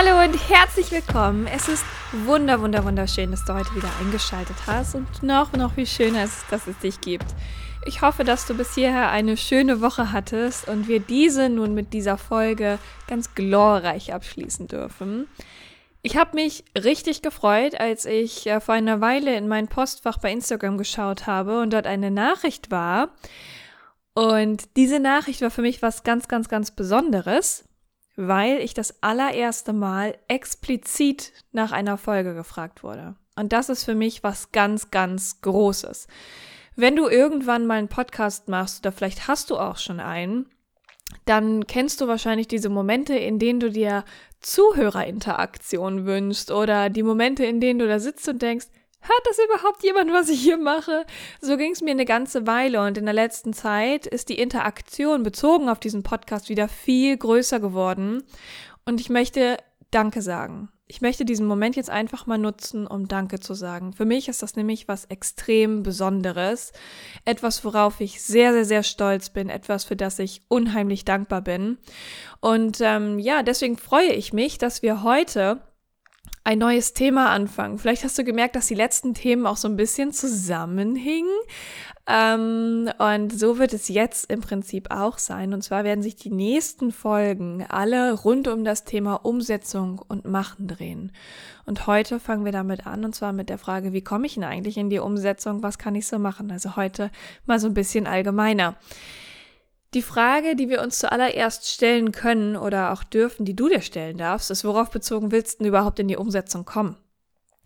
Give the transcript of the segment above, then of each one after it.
Hallo und herzlich willkommen. Es ist wunder, wunder, wunderschön, dass du heute wieder eingeschaltet hast und noch, noch viel schöner ist, dass es dich gibt. Ich hoffe, dass du bis hierher eine schöne Woche hattest und wir diese nun mit dieser Folge ganz glorreich abschließen dürfen. Ich habe mich richtig gefreut, als ich äh, vor einer Weile in mein Postfach bei Instagram geschaut habe und dort eine Nachricht war. Und diese Nachricht war für mich was ganz, ganz, ganz Besonderes weil ich das allererste Mal explizit nach einer Folge gefragt wurde. Und das ist für mich was ganz, ganz Großes. Wenn du irgendwann mal einen Podcast machst oder vielleicht hast du auch schon einen, dann kennst du wahrscheinlich diese Momente, in denen du dir Zuhörerinteraktion wünschst oder die Momente, in denen du da sitzt und denkst, Hört das überhaupt jemand, was ich hier mache? So ging es mir eine ganze Weile und in der letzten Zeit ist die Interaktion bezogen auf diesen Podcast wieder viel größer geworden. Und ich möchte Danke sagen. Ich möchte diesen Moment jetzt einfach mal nutzen, um Danke zu sagen. Für mich ist das nämlich was extrem Besonderes. Etwas, worauf ich sehr, sehr, sehr stolz bin. Etwas, für das ich unheimlich dankbar bin. Und ähm, ja, deswegen freue ich mich, dass wir heute ein neues Thema anfangen. Vielleicht hast du gemerkt, dass die letzten Themen auch so ein bisschen zusammenhingen. Ähm, und so wird es jetzt im Prinzip auch sein. Und zwar werden sich die nächsten Folgen alle rund um das Thema Umsetzung und Machen drehen. Und heute fangen wir damit an, und zwar mit der Frage, wie komme ich denn eigentlich in die Umsetzung? Was kann ich so machen? Also heute mal so ein bisschen allgemeiner. Die Frage, die wir uns zuallererst stellen können oder auch dürfen, die du dir stellen darfst, ist, worauf bezogen willst du überhaupt in die Umsetzung kommen?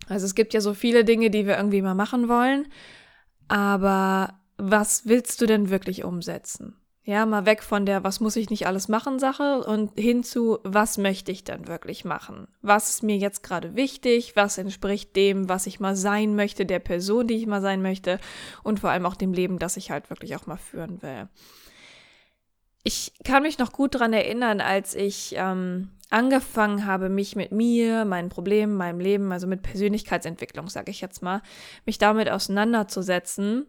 Also es gibt ja so viele Dinge, die wir irgendwie mal machen wollen, aber was willst du denn wirklich umsetzen? Ja, mal weg von der, was muss ich nicht alles machen Sache und hin zu, was möchte ich denn wirklich machen? Was ist mir jetzt gerade wichtig? Was entspricht dem, was ich mal sein möchte, der Person, die ich mal sein möchte und vor allem auch dem Leben, das ich halt wirklich auch mal führen will? Ich kann mich noch gut daran erinnern, als ich ähm, angefangen habe, mich mit mir, meinen Problemen, meinem Leben, also mit Persönlichkeitsentwicklung, sage ich jetzt mal, mich damit auseinanderzusetzen,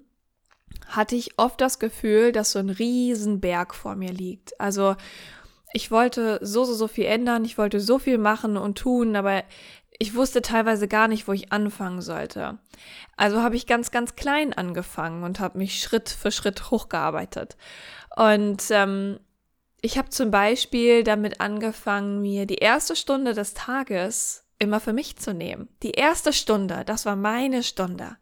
hatte ich oft das Gefühl, dass so ein Riesenberg vor mir liegt. Also ich wollte so, so, so viel ändern, ich wollte so viel machen und tun, aber ich wusste teilweise gar nicht, wo ich anfangen sollte. Also habe ich ganz, ganz klein angefangen und habe mich Schritt für Schritt hochgearbeitet. Und ähm, ich habe zum Beispiel damit angefangen, mir die erste Stunde des Tages immer für mich zu nehmen. Die erste Stunde, das war meine Stunde.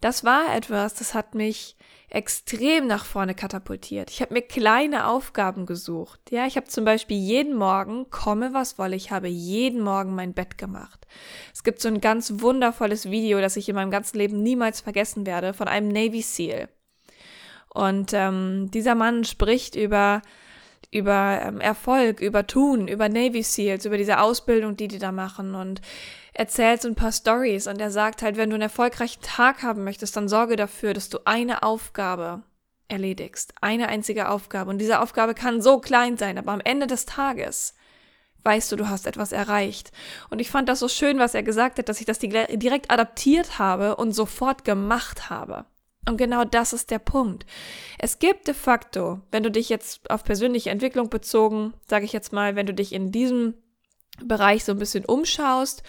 Das war etwas, das hat mich extrem nach vorne katapultiert. Ich habe mir kleine Aufgaben gesucht. Ja, ich habe zum Beispiel jeden Morgen, komme was wolle, ich habe jeden Morgen mein Bett gemacht. Es gibt so ein ganz wundervolles Video, das ich in meinem ganzen Leben niemals vergessen werde, von einem Navy SEAL. Und ähm, dieser Mann spricht über über ähm, Erfolg, über Tun, über Navy SEALs, über diese Ausbildung, die die da machen und erzählt so ein paar Stories und er sagt halt, wenn du einen erfolgreichen Tag haben möchtest, dann sorge dafür, dass du eine Aufgabe erledigst, eine einzige Aufgabe und diese Aufgabe kann so klein sein, aber am Ende des Tages weißt du, du hast etwas erreicht. Und ich fand das so schön, was er gesagt hat, dass ich das direkt adaptiert habe und sofort gemacht habe. Und genau das ist der Punkt. Es gibt de facto, wenn du dich jetzt auf persönliche Entwicklung bezogen, sage ich jetzt mal, wenn du dich in diesem Bereich so ein bisschen umschaust,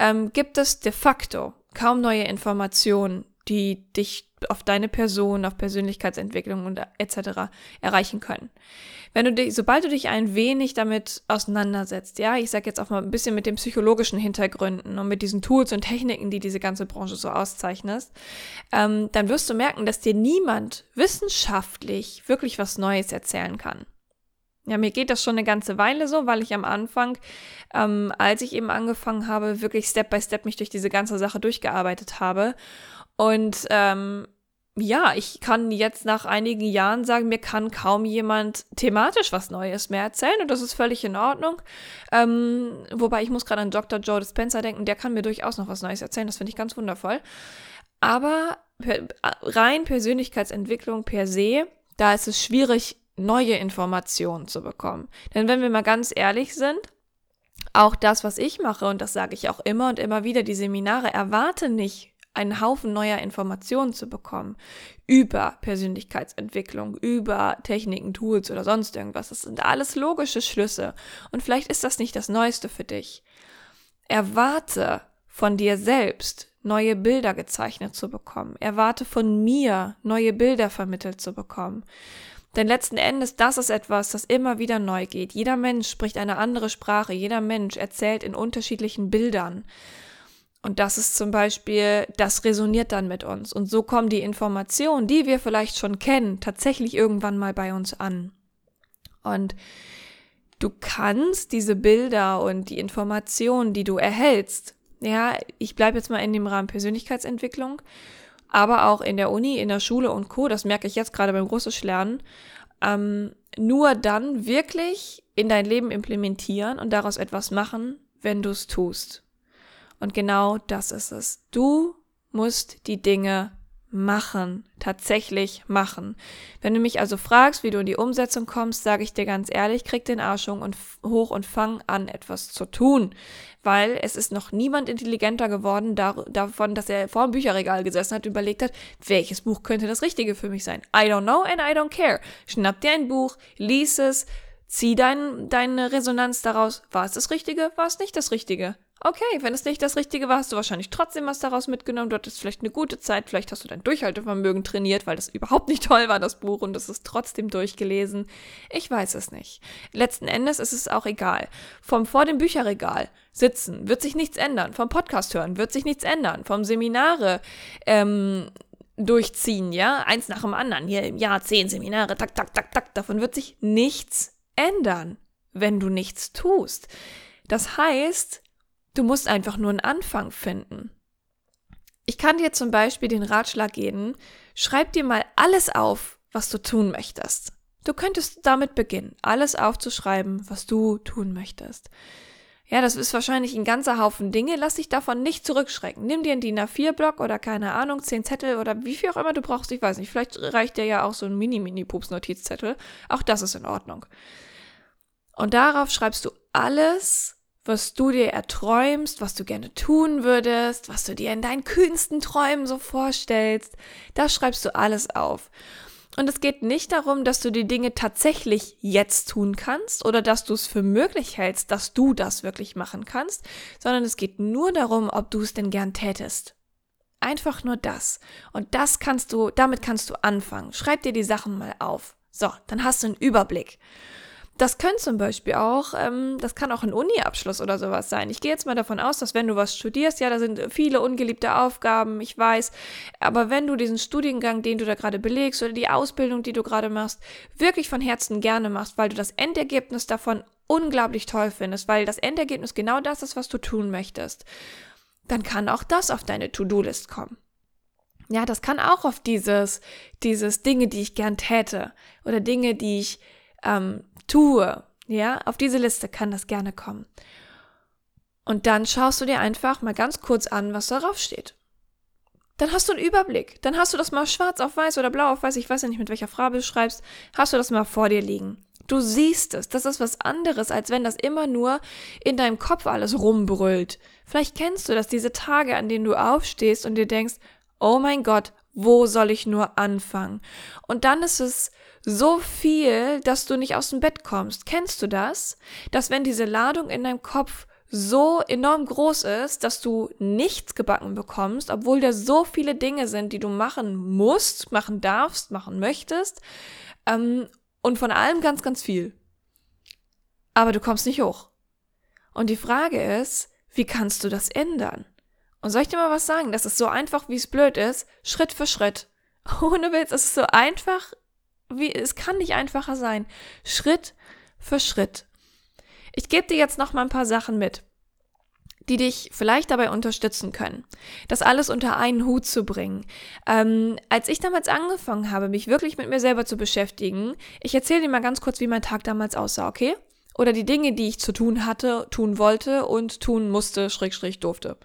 ähm, gibt es de facto kaum neue Informationen, die dich auf deine Person, auf Persönlichkeitsentwicklung und etc. erreichen können. Wenn du dich, sobald du dich ein wenig damit auseinandersetzt, ja, ich sage jetzt auch mal ein bisschen mit den psychologischen Hintergründen und mit diesen Tools und Techniken, die diese ganze Branche so auszeichnet, ähm, dann wirst du merken, dass dir niemand wissenschaftlich wirklich was Neues erzählen kann. Ja, mir geht das schon eine ganze Weile so, weil ich am Anfang, ähm, als ich eben angefangen habe, wirklich Step by Step mich durch diese ganze Sache durchgearbeitet habe und ähm, ja, ich kann jetzt nach einigen Jahren sagen, mir kann kaum jemand thematisch was Neues mehr erzählen und das ist völlig in Ordnung. Ähm, wobei ich muss gerade an Dr. Joe Dispenza denken, der kann mir durchaus noch was Neues erzählen, das finde ich ganz wundervoll. Aber rein Persönlichkeitsentwicklung per se, da ist es schwierig, neue Informationen zu bekommen. Denn wenn wir mal ganz ehrlich sind, auch das, was ich mache, und das sage ich auch immer und immer wieder, die Seminare, erwarte nicht einen Haufen neuer Informationen zu bekommen über Persönlichkeitsentwicklung, über Techniken, Tools oder sonst irgendwas. Das sind alles logische Schlüsse. Und vielleicht ist das nicht das Neueste für dich. Erwarte von dir selbst neue Bilder gezeichnet zu bekommen. Erwarte von mir neue Bilder vermittelt zu bekommen. Denn letzten Endes, das ist etwas, das immer wieder neu geht. Jeder Mensch spricht eine andere Sprache, jeder Mensch erzählt in unterschiedlichen Bildern. Und das ist zum Beispiel, das resoniert dann mit uns. Und so kommen die Informationen, die wir vielleicht schon kennen, tatsächlich irgendwann mal bei uns an. Und du kannst diese Bilder und die Informationen, die du erhältst, ja, ich bleibe jetzt mal in dem Rahmen Persönlichkeitsentwicklung, aber auch in der Uni, in der Schule und Co., das merke ich jetzt gerade beim Russisch lernen, ähm, nur dann wirklich in dein Leben implementieren und daraus etwas machen, wenn du es tust. Und genau das ist es. Du musst die Dinge machen, tatsächlich machen. Wenn du mich also fragst, wie du in die Umsetzung kommst, sage ich dir ganz ehrlich, krieg den Arsch hoch und fang an, etwas zu tun. Weil es ist noch niemand intelligenter geworden davon, dass er vor dem Bücherregal gesessen hat, überlegt hat, welches Buch könnte das Richtige für mich sein. I don't know and I don't care. Schnapp dir ein Buch, lies es, zieh dein, deine Resonanz daraus. War es das Richtige? War es nicht das Richtige? Okay, wenn es nicht das Richtige war, hast du wahrscheinlich trotzdem was daraus mitgenommen. Du hattest vielleicht eine gute Zeit, vielleicht hast du dein Durchhaltevermögen trainiert, weil das überhaupt nicht toll war, das Buch, und es ist trotzdem durchgelesen. Ich weiß es nicht. Letzten Endes ist es auch egal. Vom vor dem Bücherregal sitzen wird sich nichts ändern. Vom Podcast hören wird sich nichts ändern. Vom Seminare ähm, durchziehen, ja, eins nach dem anderen. Hier im Jahr zehn Seminare, tak, tak, tak, tak. Davon wird sich nichts ändern, wenn du nichts tust. Das heißt, Du musst einfach nur einen Anfang finden. Ich kann dir zum Beispiel den Ratschlag geben, schreib dir mal alles auf, was du tun möchtest. Du könntest damit beginnen, alles aufzuschreiben, was du tun möchtest. Ja, das ist wahrscheinlich ein ganzer Haufen Dinge. Lass dich davon nicht zurückschrecken. Nimm dir einen DIN A4-Block oder keine Ahnung, zehn Zettel oder wie viel auch immer du brauchst. Ich weiß nicht. Vielleicht reicht dir ja auch so ein Mini-Mini-Pups-Notizzettel. Auch das ist in Ordnung. Und darauf schreibst du alles, was du dir erträumst, was du gerne tun würdest, was du dir in deinen kühnsten Träumen so vorstellst. Da schreibst du alles auf. Und es geht nicht darum, dass du die Dinge tatsächlich jetzt tun kannst oder dass du es für möglich hältst, dass du das wirklich machen kannst, sondern es geht nur darum, ob du es denn gern tätest. Einfach nur das. Und das kannst du, damit kannst du anfangen. Schreib dir die Sachen mal auf. So, dann hast du einen Überblick. Das können zum Beispiel auch, ähm, das kann auch ein Uni-Abschluss oder sowas sein. Ich gehe jetzt mal davon aus, dass wenn du was studierst, ja, da sind viele ungeliebte Aufgaben, ich weiß, aber wenn du diesen Studiengang, den du da gerade belegst oder die Ausbildung, die du gerade machst, wirklich von Herzen gerne machst, weil du das Endergebnis davon unglaublich toll findest, weil das Endergebnis genau das ist, was du tun möchtest, dann kann auch das auf deine To-Do-List kommen. Ja, das kann auch auf dieses, dieses Dinge, die ich gern täte oder Dinge, die ich ähm, tue. Ja, auf diese Liste kann das gerne kommen. Und dann schaust du dir einfach mal ganz kurz an, was darauf steht. Dann hast du einen Überblick. Dann hast du das mal schwarz auf weiß oder blau auf weiß, ich weiß ja nicht, mit welcher Farbe du schreibst, hast du das mal vor dir liegen. Du siehst es. Das ist was anderes, als wenn das immer nur in deinem Kopf alles rumbrüllt. Vielleicht kennst du das, diese Tage, an denen du aufstehst und dir denkst, oh mein Gott, wo soll ich nur anfangen? Und dann ist es so viel, dass du nicht aus dem Bett kommst. Kennst du das? Dass wenn diese Ladung in deinem Kopf so enorm groß ist, dass du nichts gebacken bekommst, obwohl da so viele Dinge sind, die du machen musst, machen darfst, machen möchtest, ähm, und von allem ganz, ganz viel. Aber du kommst nicht hoch. Und die Frage ist, wie kannst du das ändern? Und soll ich dir mal was sagen? Das ist so einfach, wie es blöd ist, Schritt für Schritt. Ohne Witz, es ist so einfach, wie, es kann nicht einfacher sein. Schritt für Schritt. Ich gebe dir jetzt noch mal ein paar Sachen mit. die dich vielleicht dabei unterstützen können, das alles unter einen Hut zu bringen. Ähm, als ich damals angefangen habe, mich wirklich mit mir selber zu beschäftigen, ich erzähle dir mal ganz kurz, wie mein Tag damals aussah, okay? Oder die Dinge, die ich zu tun hatte, tun wollte und tun musste, schräg, schräg durfte.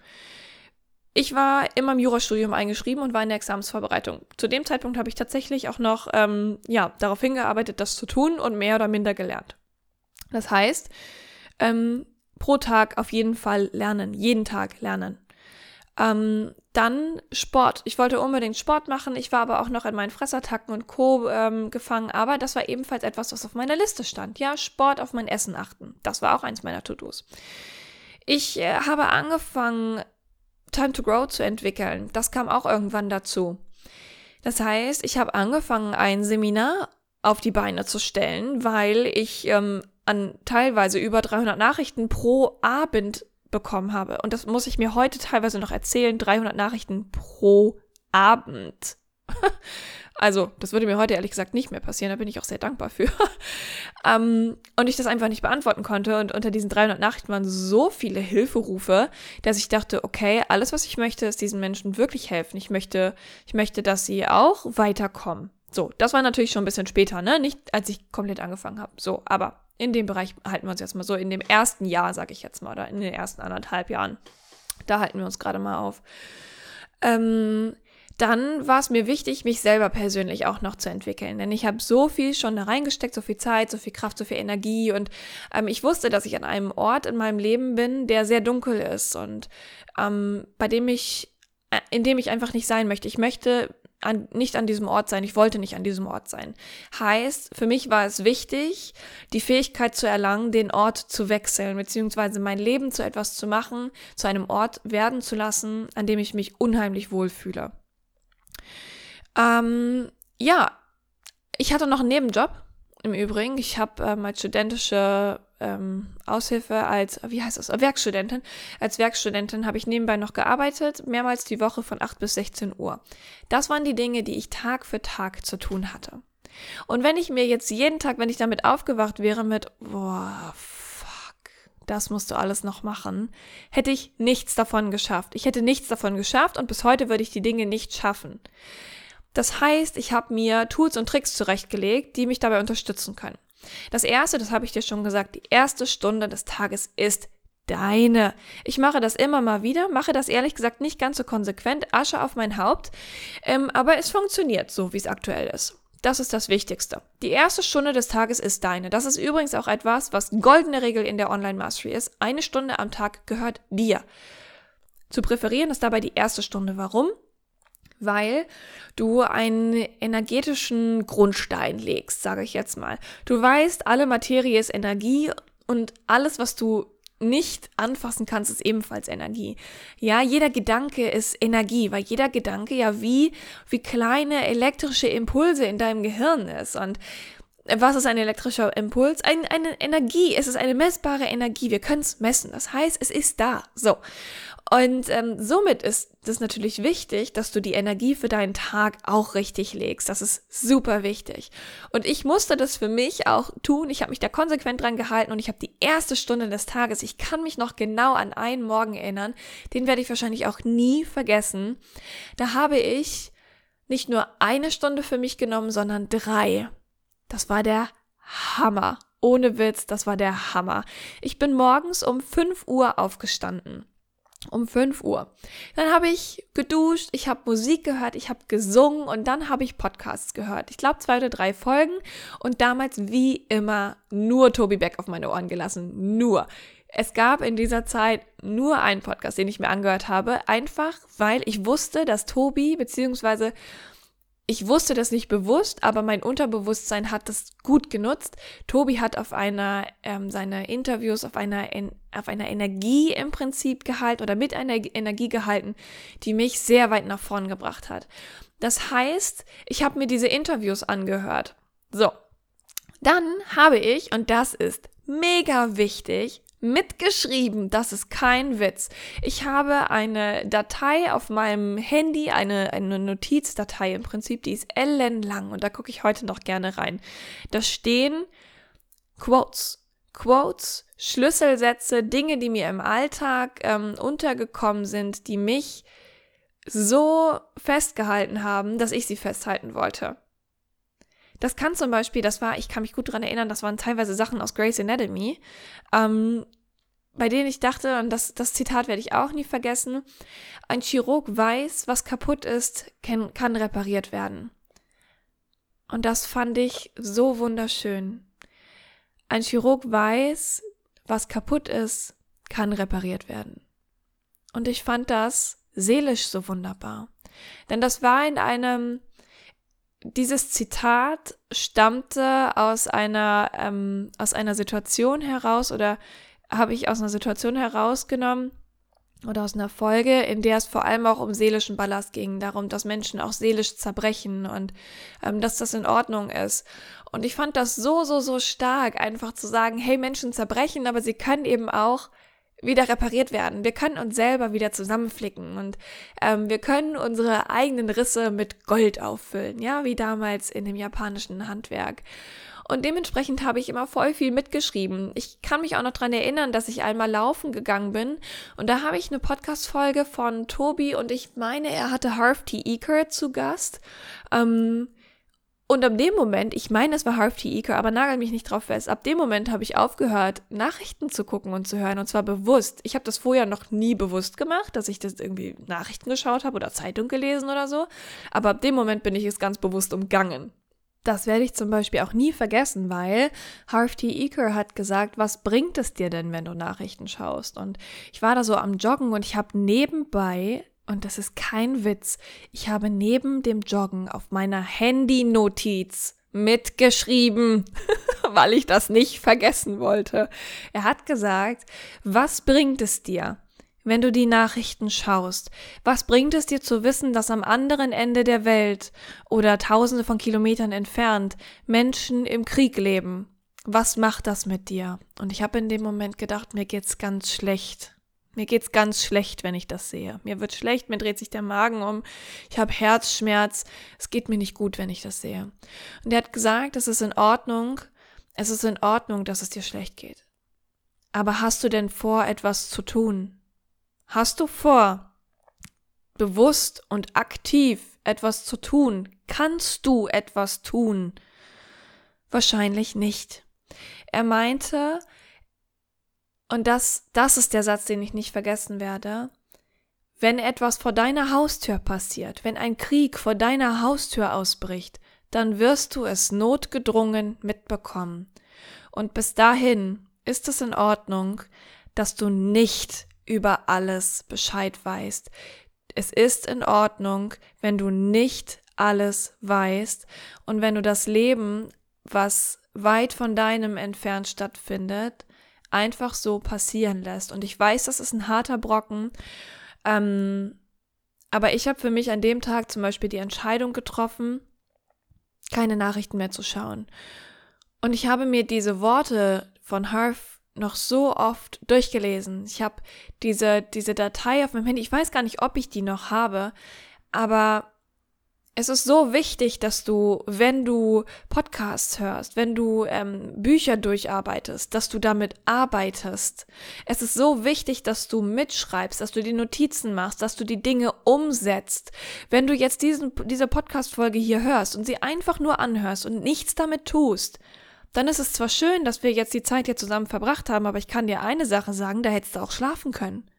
Ich war in meinem Jurastudium eingeschrieben und war in der Examensvorbereitung. Zu dem Zeitpunkt habe ich tatsächlich auch noch ähm, ja, darauf hingearbeitet, das zu tun und mehr oder minder gelernt. Das heißt, ähm, pro Tag auf jeden Fall lernen, jeden Tag lernen. Ähm, dann Sport. Ich wollte unbedingt Sport machen. Ich war aber auch noch in meinen Fressattacken und Co. Ähm, gefangen. Aber das war ebenfalls etwas, was auf meiner Liste stand. Ja, Sport auf mein Essen achten. Das war auch eins meiner To-Dos. Ich äh, habe angefangen, Time to Grow zu entwickeln. Das kam auch irgendwann dazu. Das heißt, ich habe angefangen, ein Seminar auf die Beine zu stellen, weil ich ähm, an teilweise über 300 Nachrichten pro Abend bekommen habe. Und das muss ich mir heute teilweise noch erzählen. 300 Nachrichten pro Abend. also, das würde mir heute ehrlich gesagt nicht mehr passieren. Da bin ich auch sehr dankbar für. ähm, und ich das einfach nicht beantworten konnte. Und unter diesen 300 Nachrichten waren so viele Hilferufe, dass ich dachte, okay, alles, was ich möchte, ist diesen Menschen wirklich helfen. Ich möchte, ich möchte, dass sie auch weiterkommen. So, das war natürlich schon ein bisschen später, ne? Nicht, als ich komplett angefangen habe. So, aber in dem Bereich halten wir uns jetzt mal so, in dem ersten Jahr, sage ich jetzt mal, oder in den ersten anderthalb Jahren. Da halten wir uns gerade mal auf. Ähm, dann war es mir wichtig, mich selber persönlich auch noch zu entwickeln. Denn ich habe so viel schon da reingesteckt, so viel Zeit, so viel Kraft, so viel Energie. Und ähm, ich wusste, dass ich an einem Ort in meinem Leben bin, der sehr dunkel ist und ähm, bei dem ich, äh, in dem ich einfach nicht sein möchte. Ich möchte an, nicht an diesem Ort sein. Ich wollte nicht an diesem Ort sein. Heißt, für mich war es wichtig, die Fähigkeit zu erlangen, den Ort zu wechseln, beziehungsweise mein Leben zu etwas zu machen, zu einem Ort werden zu lassen, an dem ich mich unheimlich wohlfühle. Ähm, ja, ich hatte noch einen Nebenjob im Übrigen. Ich habe ähm, als studentische ähm, Aushilfe, als, wie heißt das, Werkstudentin. Als Werkstudentin habe ich nebenbei noch gearbeitet, mehrmals die Woche von 8 bis 16 Uhr. Das waren die Dinge, die ich Tag für Tag zu tun hatte. Und wenn ich mir jetzt jeden Tag, wenn ich damit aufgewacht wäre mit, boah, fuck, das musst du alles noch machen, hätte ich nichts davon geschafft. Ich hätte nichts davon geschafft und bis heute würde ich die Dinge nicht schaffen. Das heißt, ich habe mir Tools und Tricks zurechtgelegt, die mich dabei unterstützen können. Das erste, das habe ich dir schon gesagt, die erste Stunde des Tages ist deine. Ich mache das immer mal wieder, mache das ehrlich gesagt nicht ganz so konsequent, Asche auf mein Haupt, ähm, aber es funktioniert so, wie es aktuell ist. Das ist das Wichtigste. Die erste Stunde des Tages ist deine. Das ist übrigens auch etwas, was goldene Regel in der Online Mastery ist. Eine Stunde am Tag gehört dir. Zu präferieren ist dabei die erste Stunde. Warum? Weil du einen energetischen Grundstein legst, sage ich jetzt mal. Du weißt, alle Materie ist Energie und alles, was du nicht anfassen kannst, ist ebenfalls Energie. Ja, jeder Gedanke ist Energie, weil jeder Gedanke ja wie, wie kleine elektrische Impulse in deinem Gehirn ist. Und was ist ein elektrischer Impuls? Ein, eine Energie. Es ist eine messbare Energie. Wir können es messen. Das heißt, es ist da. So. Und ähm, somit ist es natürlich wichtig, dass du die Energie für deinen Tag auch richtig legst. Das ist super wichtig. Und ich musste das für mich auch tun. Ich habe mich da konsequent dran gehalten und ich habe die erste Stunde des Tages, ich kann mich noch genau an einen Morgen erinnern, den werde ich wahrscheinlich auch nie vergessen. Da habe ich nicht nur eine Stunde für mich genommen, sondern drei. Das war der Hammer. Ohne Witz, das war der Hammer. Ich bin morgens um 5 Uhr aufgestanden um 5 Uhr. Dann habe ich geduscht, ich habe Musik gehört, ich habe gesungen und dann habe ich Podcasts gehört. Ich glaube zwei oder drei Folgen und damals wie immer nur Tobi Beck auf meine Ohren gelassen. Nur. Es gab in dieser Zeit nur einen Podcast, den ich mir angehört habe, einfach weil ich wusste, dass Tobi beziehungsweise ich wusste das nicht bewusst, aber mein Unterbewusstsein hat das gut genutzt. Tobi hat auf einer ähm, seiner Interviews auf einer auf einer Energie im Prinzip gehalten oder mit einer Energie gehalten, die mich sehr weit nach vorn gebracht hat. Das heißt, ich habe mir diese Interviews angehört. So, dann habe ich und das ist mega wichtig mitgeschrieben. Das ist kein Witz. Ich habe eine Datei auf meinem Handy, eine, eine Notizdatei im Prinzip, die ist ellenlang und da gucke ich heute noch gerne rein. Da stehen Quotes. Quotes, Schlüsselsätze, Dinge, die mir im Alltag ähm, untergekommen sind, die mich so festgehalten haben, dass ich sie festhalten wollte. Das kann zum Beispiel, das war, ich kann mich gut daran erinnern, das waren teilweise Sachen aus Grey's Anatomy, ähm, bei denen ich dachte, und das, das Zitat werde ich auch nie vergessen, ein Chirurg weiß, was kaputt ist, kann, kann repariert werden. Und das fand ich so wunderschön. Ein Chirurg weiß, was kaputt ist, kann repariert werden. Und ich fand das seelisch so wunderbar. Denn das war in einem, dieses Zitat stammte aus einer, ähm, aus einer Situation heraus oder habe ich aus einer Situation herausgenommen oder aus einer Folge, in der es vor allem auch um seelischen Ballast ging, darum, dass Menschen auch seelisch zerbrechen und ähm, dass das in Ordnung ist. Und ich fand das so, so, so stark, einfach zu sagen, hey, Menschen zerbrechen, aber sie können eben auch wieder repariert werden. Wir können uns selber wieder zusammenflicken und ähm, wir können unsere eigenen Risse mit Gold auffüllen, ja, wie damals in dem japanischen Handwerk. Und dementsprechend habe ich immer voll viel mitgeschrieben. Ich kann mich auch noch dran erinnern, dass ich einmal laufen gegangen bin. Und da habe ich eine Podcast-Folge von Tobi und ich meine, er hatte Harv T. Eker zu Gast. Ähm, und ab dem Moment, ich meine, es war Harv T. Eker, aber nagel mich nicht drauf fest, ab dem Moment habe ich aufgehört, Nachrichten zu gucken und zu hören. Und zwar bewusst. Ich habe das vorher noch nie bewusst gemacht, dass ich das irgendwie Nachrichten geschaut habe oder Zeitung gelesen oder so. Aber ab dem Moment bin ich es ganz bewusst umgangen. Das werde ich zum Beispiel auch nie vergessen, weil Harv T. Eker hat gesagt, was bringt es dir denn, wenn du Nachrichten schaust? Und ich war da so am Joggen und ich habe nebenbei, und das ist kein Witz, ich habe neben dem Joggen auf meiner Handy-Notiz mitgeschrieben, weil ich das nicht vergessen wollte. Er hat gesagt, was bringt es dir, wenn du die Nachrichten schaust? Was bringt es dir zu wissen, dass am anderen Ende der Welt oder tausende von Kilometern entfernt Menschen im Krieg leben? Was macht das mit dir? Und ich habe in dem Moment gedacht, mir geht's ganz schlecht. Mir geht's ganz schlecht, wenn ich das sehe. Mir wird schlecht, mir dreht sich der Magen um, ich habe Herzschmerz, es geht mir nicht gut, wenn ich das sehe. Und er hat gesagt, es ist in Ordnung, es ist in Ordnung, dass es dir schlecht geht. Aber hast du denn vor, etwas zu tun? Hast du vor, bewusst und aktiv etwas zu tun? Kannst du etwas tun? Wahrscheinlich nicht. Er meinte, und das, das ist der Satz, den ich nicht vergessen werde, wenn etwas vor deiner Haustür passiert, wenn ein Krieg vor deiner Haustür ausbricht, dann wirst du es notgedrungen mitbekommen. Und bis dahin ist es in Ordnung, dass du nicht über alles Bescheid weißt. Es ist in Ordnung, wenn du nicht alles weißt und wenn du das Leben, was weit von deinem entfernt stattfindet, einfach so passieren lässt. Und ich weiß, das ist ein harter Brocken. Ähm, aber ich habe für mich an dem Tag zum Beispiel die Entscheidung getroffen, keine Nachrichten mehr zu schauen. Und ich habe mir diese Worte von Harf noch so oft durchgelesen. Ich habe diese, diese Datei auf meinem Handy, ich weiß gar nicht, ob ich die noch habe, aber es ist so wichtig, dass du, wenn du Podcasts hörst, wenn du ähm, Bücher durcharbeitest, dass du damit arbeitest. Es ist so wichtig, dass du mitschreibst, dass du die Notizen machst, dass du die Dinge umsetzt. Wenn du jetzt diesen, diese Podcast-Folge hier hörst und sie einfach nur anhörst und nichts damit tust, dann ist es zwar schön, dass wir jetzt die Zeit hier zusammen verbracht haben, aber ich kann dir eine Sache sagen, da hättest du auch schlafen können.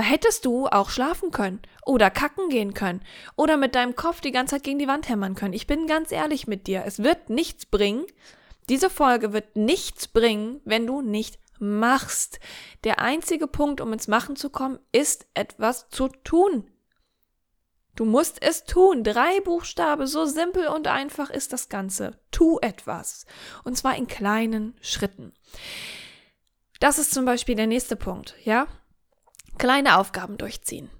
Da hättest du auch schlafen können oder kacken gehen können oder mit deinem Kopf die ganze Zeit gegen die Wand hämmern können. Ich bin ganz ehrlich mit dir. Es wird nichts bringen. Diese Folge wird nichts bringen, wenn du nicht machst. Der einzige Punkt, um ins Machen zu kommen, ist etwas zu tun. Du musst es tun. Drei Buchstabe, so simpel und einfach ist das Ganze. Tu etwas. Und zwar in kleinen Schritten. Das ist zum Beispiel der nächste Punkt, ja? Kleine Aufgaben durchziehen.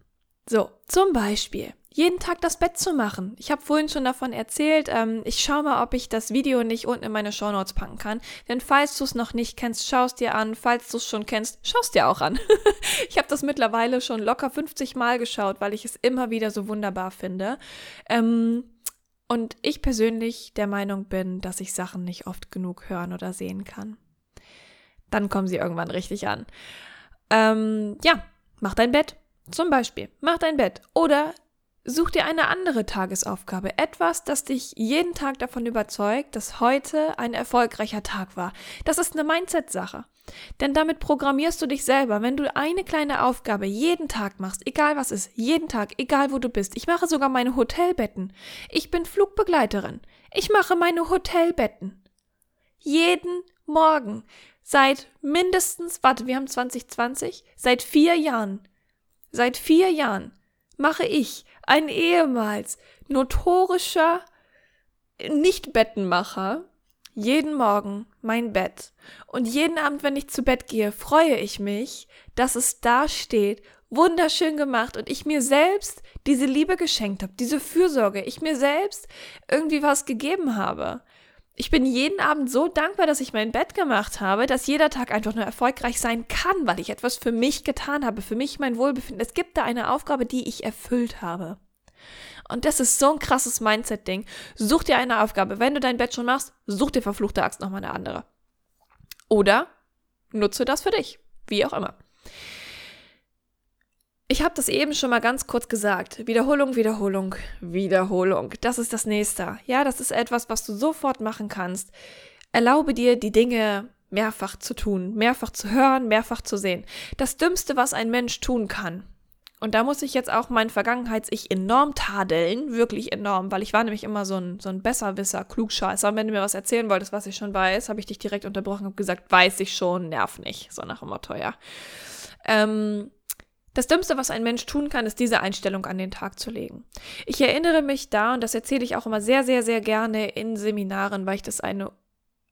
So, zum Beispiel jeden Tag das Bett zu machen. Ich habe vorhin schon davon erzählt. Ähm, ich schaue mal, ob ich das Video nicht unten in meine Shownotes packen kann. Denn falls du es noch nicht kennst, schaust dir an. Falls du es schon kennst, schaust dir auch an. ich habe das mittlerweile schon locker 50 Mal geschaut, weil ich es immer wieder so wunderbar finde. Ähm, und ich persönlich der Meinung bin, dass ich Sachen nicht oft genug hören oder sehen kann. Dann kommen sie irgendwann richtig an. Ähm, ja, mach dein Bett. Zum Beispiel, mach dein Bett. Oder such dir eine andere Tagesaufgabe. Etwas, das dich jeden Tag davon überzeugt, dass heute ein erfolgreicher Tag war. Das ist eine Mindset-Sache. Denn damit programmierst du dich selber. Wenn du eine kleine Aufgabe jeden Tag machst, egal was ist, jeden Tag, egal wo du bist. Ich mache sogar meine Hotelbetten. Ich bin Flugbegleiterin. Ich mache meine Hotelbetten. Jeden Morgen. Seit mindestens, warte, wir haben 2020, seit vier Jahren. Seit vier Jahren mache ich, ein ehemals notorischer Nicht-Bettenmacher, jeden Morgen mein Bett. Und jeden Abend, wenn ich zu Bett gehe, freue ich mich, dass es da steht, wunderschön gemacht und ich mir selbst diese Liebe geschenkt habe, diese Fürsorge, ich mir selbst irgendwie was gegeben habe. Ich bin jeden Abend so dankbar, dass ich mein Bett gemacht habe, dass jeder Tag einfach nur erfolgreich sein kann, weil ich etwas für mich getan habe, für mich mein Wohlbefinden. Es gibt da eine Aufgabe, die ich erfüllt habe. Und das ist so ein krasses Mindset-Ding. Such dir eine Aufgabe. Wenn du dein Bett schon machst, such dir verfluchte Axt nochmal eine andere. Oder nutze das für dich. Wie auch immer. Ich habe das eben schon mal ganz kurz gesagt. Wiederholung, Wiederholung, Wiederholung. Das ist das nächste. Ja, das ist etwas, was du sofort machen kannst. Erlaube dir, die Dinge mehrfach zu tun, mehrfach zu hören, mehrfach zu sehen. Das Dümmste, was ein Mensch tun kann, und da muss ich jetzt auch mein Vergangenheits-Ich enorm tadeln, wirklich enorm, weil ich war nämlich immer so ein, so ein Besserwisser, Klugscheißer. Und wenn du mir was erzählen wolltest, was ich schon weiß, habe ich dich direkt unterbrochen und gesagt, weiß ich schon, nerv nicht. So nach dem Motto, ja. Ähm, das Dümmste, was ein Mensch tun kann, ist diese Einstellung an den Tag zu legen. Ich erinnere mich da, und das erzähle ich auch immer sehr, sehr, sehr gerne in Seminaren, weil ich das eine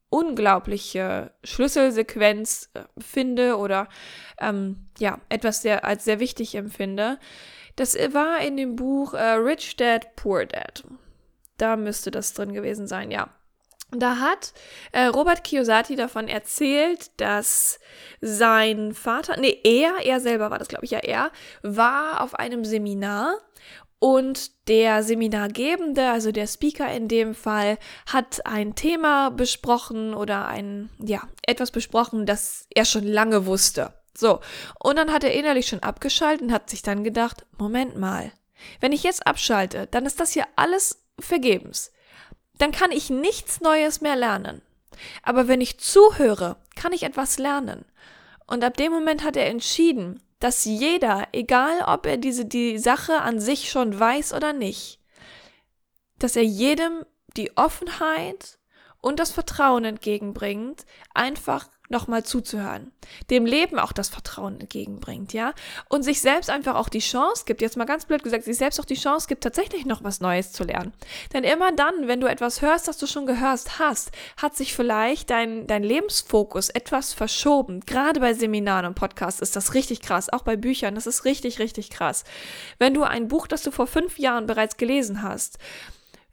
unglaubliche Schlüsselsequenz äh, finde oder ähm, ja, etwas sehr, als sehr wichtig empfinde. Das war in dem Buch äh, Rich Dad, Poor Dad. Da müsste das drin gewesen sein, ja. Da hat äh, Robert Kiyosaki davon erzählt, dass sein Vater, nee, er, er selber war das, glaube ich, ja, er, war auf einem Seminar und der Seminargebende, also der Speaker in dem Fall, hat ein Thema besprochen oder ein, ja, etwas besprochen, das er schon lange wusste. So. Und dann hat er innerlich schon abgeschaltet und hat sich dann gedacht, Moment mal. Wenn ich jetzt abschalte, dann ist das hier alles vergebens. Dann kann ich nichts Neues mehr lernen. Aber wenn ich zuhöre, kann ich etwas lernen. Und ab dem Moment hat er entschieden, dass jeder, egal ob er diese, die Sache an sich schon weiß oder nicht, dass er jedem die Offenheit und das Vertrauen entgegenbringt, einfach nochmal zuzuhören, dem Leben auch das Vertrauen entgegenbringt, ja, und sich selbst einfach auch die Chance gibt, jetzt mal ganz blöd gesagt, sich selbst auch die Chance gibt, tatsächlich noch was Neues zu lernen. Denn immer dann, wenn du etwas hörst, das du schon gehört hast, hat sich vielleicht dein, dein Lebensfokus etwas verschoben. Gerade bei Seminaren und Podcasts ist das richtig krass, auch bei Büchern, das ist richtig, richtig krass. Wenn du ein Buch, das du vor fünf Jahren bereits gelesen hast,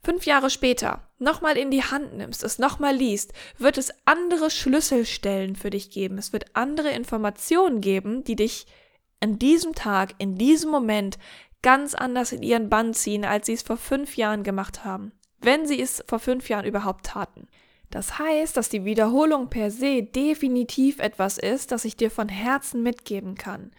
fünf Jahre später nochmal in die Hand nimmst, es nochmal liest, wird es andere Schlüsselstellen für dich geben. Es wird andere Informationen geben, die dich an diesem Tag, in diesem Moment ganz anders in ihren Bann ziehen, als sie es vor fünf Jahren gemacht haben. Wenn sie es vor fünf Jahren überhaupt taten. Das heißt, dass die Wiederholung per se definitiv etwas ist, das ich dir von Herzen mitgeben kann.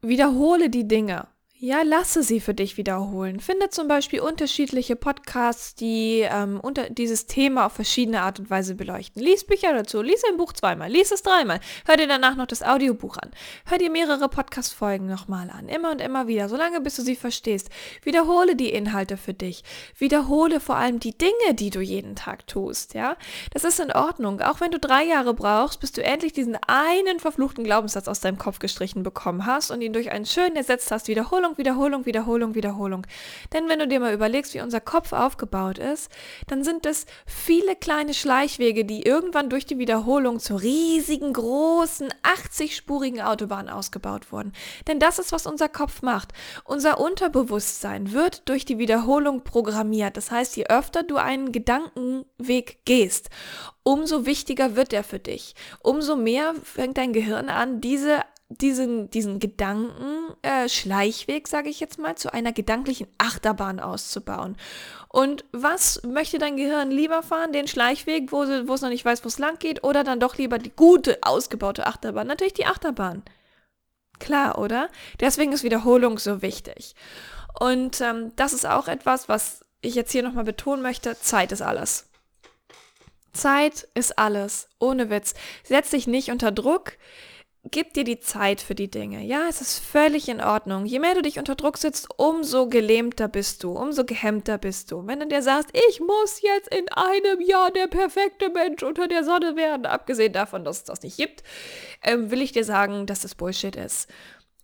Wiederhole die Dinge. Ja, lasse sie für dich wiederholen. Finde zum Beispiel unterschiedliche Podcasts, die ähm, unter dieses Thema auf verschiedene Art und Weise beleuchten. Lies Bücher dazu, lies ein Buch zweimal, lies es dreimal, hör dir danach noch das Audiobuch an, hör dir mehrere Podcast-Folgen nochmal an, immer und immer wieder, solange bis du sie verstehst. Wiederhole die Inhalte für dich. Wiederhole vor allem die Dinge, die du jeden Tag tust, ja. Das ist in Ordnung. Auch wenn du drei Jahre brauchst, bis du endlich diesen einen verfluchten Glaubenssatz aus deinem Kopf gestrichen bekommen hast und ihn durch einen schönen ersetzt hast. Wiederholung Wiederholung, Wiederholung, Wiederholung, Wiederholung. Denn wenn du dir mal überlegst, wie unser Kopf aufgebaut ist, dann sind es viele kleine Schleichwege, die irgendwann durch die Wiederholung zur riesigen, großen, 80-spurigen Autobahn ausgebaut wurden. Denn das ist, was unser Kopf macht. Unser Unterbewusstsein wird durch die Wiederholung programmiert. Das heißt, je öfter du einen Gedankenweg gehst, umso wichtiger wird er für dich. Umso mehr fängt dein Gehirn an, diese diesen, diesen Gedanken, äh, Schleichweg, sage ich jetzt mal, zu einer gedanklichen Achterbahn auszubauen. Und was möchte dein Gehirn lieber fahren? Den Schleichweg, wo, es noch nicht weiß, wo es lang geht, oder dann doch lieber die gute, ausgebaute Achterbahn? Natürlich die Achterbahn. Klar, oder? Deswegen ist Wiederholung so wichtig. Und ähm, das ist auch etwas, was ich jetzt hier nochmal betonen möchte. Zeit ist alles. Zeit ist alles. Ohne Witz. Setz dich nicht unter Druck gib dir die Zeit für die Dinge. Ja, es ist völlig in Ordnung. Je mehr du dich unter Druck setzt, umso gelähmter bist du, umso gehemmter bist du. Wenn du dir sagst, ich muss jetzt in einem Jahr der perfekte Mensch unter der Sonne werden, abgesehen davon, dass es das nicht gibt, ähm, will ich dir sagen, dass das Bullshit ist.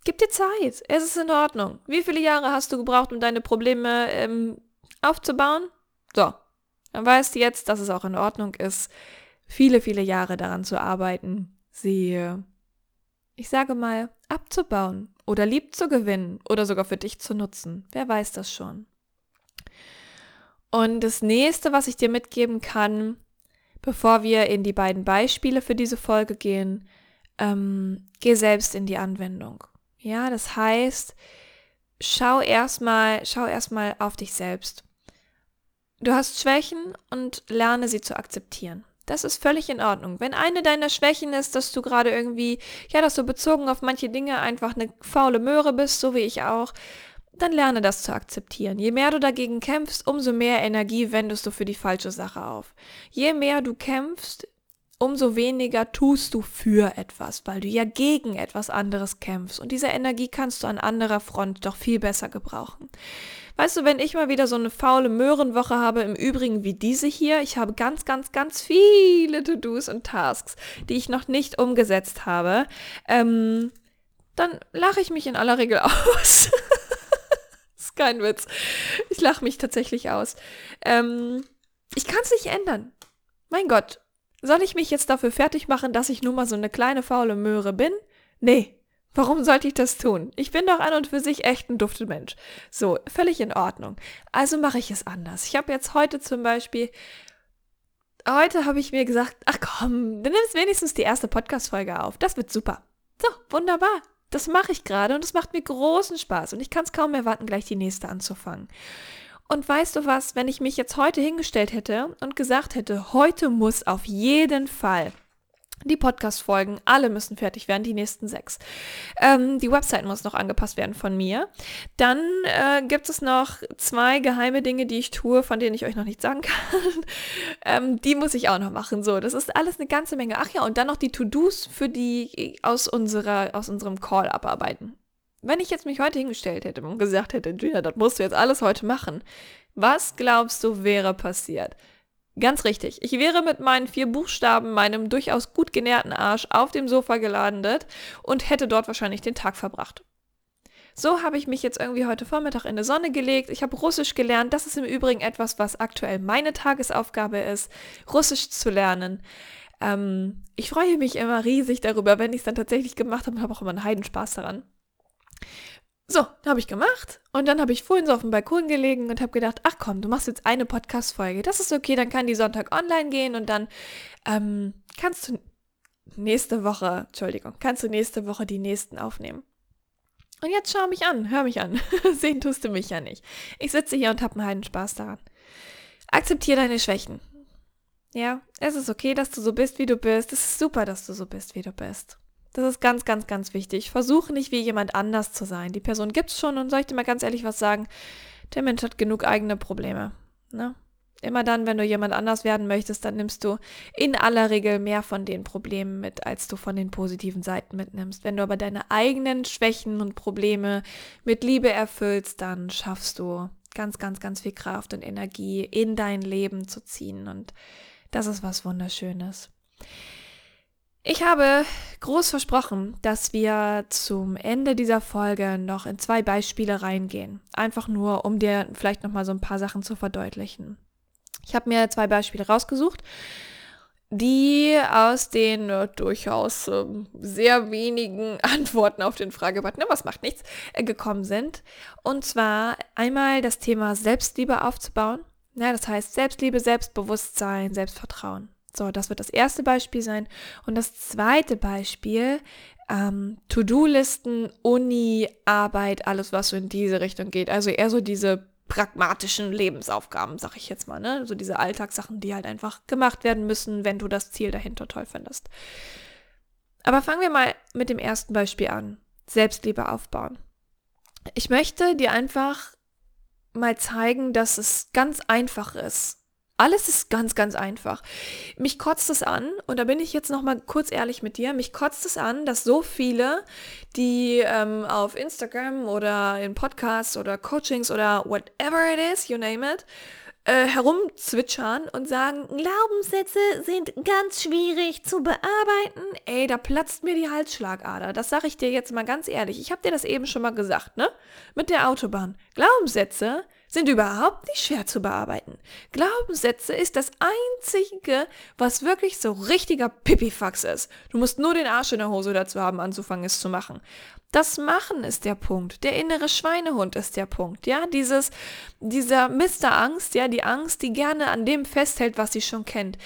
Gib dir Zeit. Es ist in Ordnung. Wie viele Jahre hast du gebraucht, um deine Probleme ähm, aufzubauen? So, dann weißt du jetzt, dass es auch in Ordnung ist, viele, viele Jahre daran zu arbeiten, sie ich sage mal, abzubauen oder lieb zu gewinnen oder sogar für dich zu nutzen. Wer weiß das schon. Und das nächste, was ich dir mitgeben kann, bevor wir in die beiden Beispiele für diese Folge gehen, ähm, geh selbst in die Anwendung. Ja, das heißt, schau erstmal, schau erstmal auf dich selbst. Du hast Schwächen und lerne sie zu akzeptieren. Das ist völlig in Ordnung. Wenn eine deiner Schwächen ist, dass du gerade irgendwie, ja, dass du bezogen auf manche Dinge einfach eine faule Möhre bist, so wie ich auch, dann lerne das zu akzeptieren. Je mehr du dagegen kämpfst, umso mehr Energie wendest du für die falsche Sache auf. Je mehr du kämpfst, umso weniger tust du für etwas, weil du ja gegen etwas anderes kämpfst. Und diese Energie kannst du an anderer Front doch viel besser gebrauchen. Weißt du, wenn ich mal wieder so eine faule Möhrenwoche habe, im Übrigen wie diese hier, ich habe ganz, ganz, ganz viele To-Dos und Tasks, die ich noch nicht umgesetzt habe, ähm, dann lache ich mich in aller Regel aus. ist kein Witz. Ich lache mich tatsächlich aus. Ähm, ich kann es nicht ändern. Mein Gott, soll ich mich jetzt dafür fertig machen, dass ich nun mal so eine kleine faule Möhre bin? Nee, Warum sollte ich das tun? Ich bin doch an und für sich echt ein dufte Mensch. So, völlig in Ordnung. Also mache ich es anders. Ich habe jetzt heute zum Beispiel, heute habe ich mir gesagt, ach komm, du nimmst wenigstens die erste Podcast-Folge auf. Das wird super. So, wunderbar. Das mache ich gerade und es macht mir großen Spaß und ich kann es kaum erwarten, gleich die nächste anzufangen. Und weißt du was, wenn ich mich jetzt heute hingestellt hätte und gesagt hätte, heute muss auf jeden Fall die Podcast-Folgen, alle müssen fertig werden, die nächsten sechs. Ähm, die Website muss noch angepasst werden von mir. Dann äh, gibt es noch zwei geheime Dinge, die ich tue, von denen ich euch noch nicht sagen kann. ähm, die muss ich auch noch machen. So, das ist alles eine ganze Menge. Ach ja, und dann noch die To-Dos für die aus unserer, aus unserem Call abarbeiten. Wenn ich jetzt mich heute hingestellt hätte und gesagt hätte, Gina, das musst du jetzt alles heute machen, was glaubst du wäre passiert? Ganz richtig. Ich wäre mit meinen vier Buchstaben, meinem durchaus gut genährten Arsch auf dem Sofa gelandet und hätte dort wahrscheinlich den Tag verbracht. So habe ich mich jetzt irgendwie heute Vormittag in die Sonne gelegt. Ich habe Russisch gelernt. Das ist im Übrigen etwas, was aktuell meine Tagesaufgabe ist, Russisch zu lernen. Ähm, ich freue mich immer riesig darüber, wenn ich es dann tatsächlich gemacht habe und habe auch immer einen Heidenspaß daran. So, habe ich gemacht und dann habe ich vorhin so auf dem Balkon gelegen und habe gedacht, ach komm, du machst jetzt eine Podcast-Folge. Das ist okay, dann kann die Sonntag online gehen und dann ähm, kannst du nächste Woche, Entschuldigung, kannst du nächste Woche die nächsten aufnehmen. Und jetzt schau mich an, hör mich an. Sehen tust du mich ja nicht. Ich sitze hier und habe einen heiden Spaß daran. Akzeptiere deine Schwächen. Ja, es ist okay, dass du so bist, wie du bist. Es ist super, dass du so bist, wie du bist. Das ist ganz, ganz, ganz wichtig. Versuche nicht wie jemand anders zu sein. Die Person gibt es schon und soll ich dir mal ganz ehrlich was sagen? Der Mensch hat genug eigene Probleme. Ne? Immer dann, wenn du jemand anders werden möchtest, dann nimmst du in aller Regel mehr von den Problemen mit, als du von den positiven Seiten mitnimmst. Wenn du aber deine eigenen Schwächen und Probleme mit Liebe erfüllst, dann schaffst du ganz, ganz, ganz viel Kraft und Energie in dein Leben zu ziehen. Und das ist was Wunderschönes. Ich habe groß versprochen, dass wir zum Ende dieser Folge noch in zwei Beispiele reingehen. Einfach nur, um dir vielleicht nochmal so ein paar Sachen zu verdeutlichen. Ich habe mir zwei Beispiele rausgesucht, die aus den äh, durchaus äh, sehr wenigen Antworten auf den Fragebutton, ne, was macht nichts, äh, gekommen sind. Und zwar einmal das Thema Selbstliebe aufzubauen. Ja, das heißt Selbstliebe, Selbstbewusstsein, Selbstvertrauen. So, das wird das erste Beispiel sein. Und das zweite Beispiel ähm, To-Do-Listen, Uni, Arbeit, alles, was so in diese Richtung geht. Also eher so diese pragmatischen Lebensaufgaben, sag ich jetzt mal, ne? So diese Alltagssachen, die halt einfach gemacht werden müssen, wenn du das Ziel dahinter toll findest. Aber fangen wir mal mit dem ersten Beispiel an. Selbstliebe aufbauen. Ich möchte dir einfach mal zeigen, dass es ganz einfach ist, alles ist ganz, ganz einfach. Mich kotzt es an, und da bin ich jetzt noch mal kurz ehrlich mit dir, mich kotzt es an, dass so viele, die ähm, auf Instagram oder in Podcasts oder Coachings oder whatever it is, you name it, äh, herumzwitschern und sagen, Glaubenssätze sind ganz schwierig zu bearbeiten. Ey, da platzt mir die Halsschlagader. Das sage ich dir jetzt mal ganz ehrlich. Ich habe dir das eben schon mal gesagt, ne? Mit der Autobahn. Glaubenssätze sind überhaupt nicht schwer zu bearbeiten. Glaubenssätze ist das Einzige, was wirklich so richtiger Pipifax ist. Du musst nur den Arsch in der Hose dazu haben, anzufangen, es zu machen. Das Machen ist der Punkt. Der innere Schweinehund ist der Punkt. Ja, dieses, dieser Mister Angst, ja, die Angst, die gerne an dem festhält, was sie schon kennt.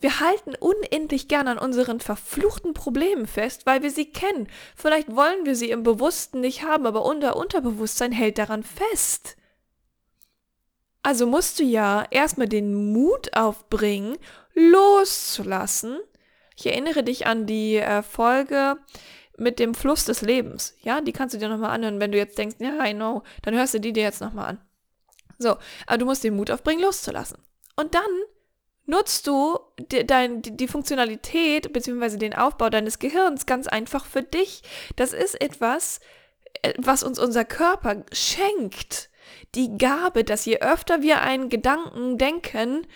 Wir halten unendlich gerne an unseren verfluchten Problemen fest, weil wir sie kennen. Vielleicht wollen wir sie im Bewussten nicht haben, aber unser Unterbewusstsein hält daran fest. Also musst du ja erstmal den Mut aufbringen, loszulassen. Ich erinnere dich an die äh, Folge mit dem Fluss des Lebens. Ja, die kannst du dir nochmal anhören, wenn du jetzt denkst, ja, I know, dann hörst du die dir jetzt nochmal an. So, aber du musst den Mut aufbringen, loszulassen. Und dann nutzt du die, dein, die, Funktionalität bzw. den Aufbau deines Gehirns ganz einfach für dich. Das ist etwas, äh, was uns unser Körper schenkt die Gabe, dass je öfter wir einen Gedanken denken,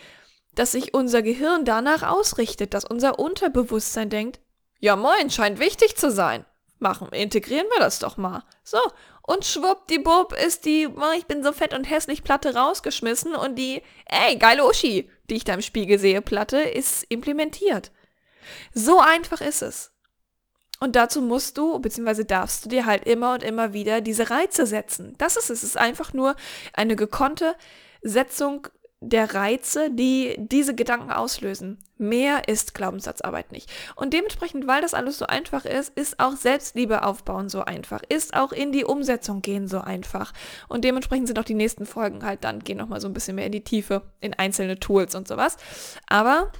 dass sich unser Gehirn danach ausrichtet, dass unser Unterbewusstsein denkt, ja moin, scheint wichtig zu sein. Machen, integrieren wir das doch mal. So, und schwuppdiwupp ist die, oh, ich bin so fett und hässlich Platte rausgeschmissen und die, ey, geile Uschi, die ich da im Spiegel sehe, Platte, ist implementiert. So einfach ist es. Und dazu musst du, beziehungsweise darfst du dir halt immer und immer wieder diese Reize setzen. Das ist es. Es ist einfach nur eine gekonnte Setzung der Reize, die diese Gedanken auslösen. Mehr ist Glaubenssatzarbeit nicht. Und dementsprechend, weil das alles so einfach ist, ist auch Selbstliebe aufbauen so einfach. Ist auch in die Umsetzung gehen so einfach. Und dementsprechend sind auch die nächsten Folgen halt dann, gehen nochmal so ein bisschen mehr in die Tiefe, in einzelne Tools und sowas. Aber,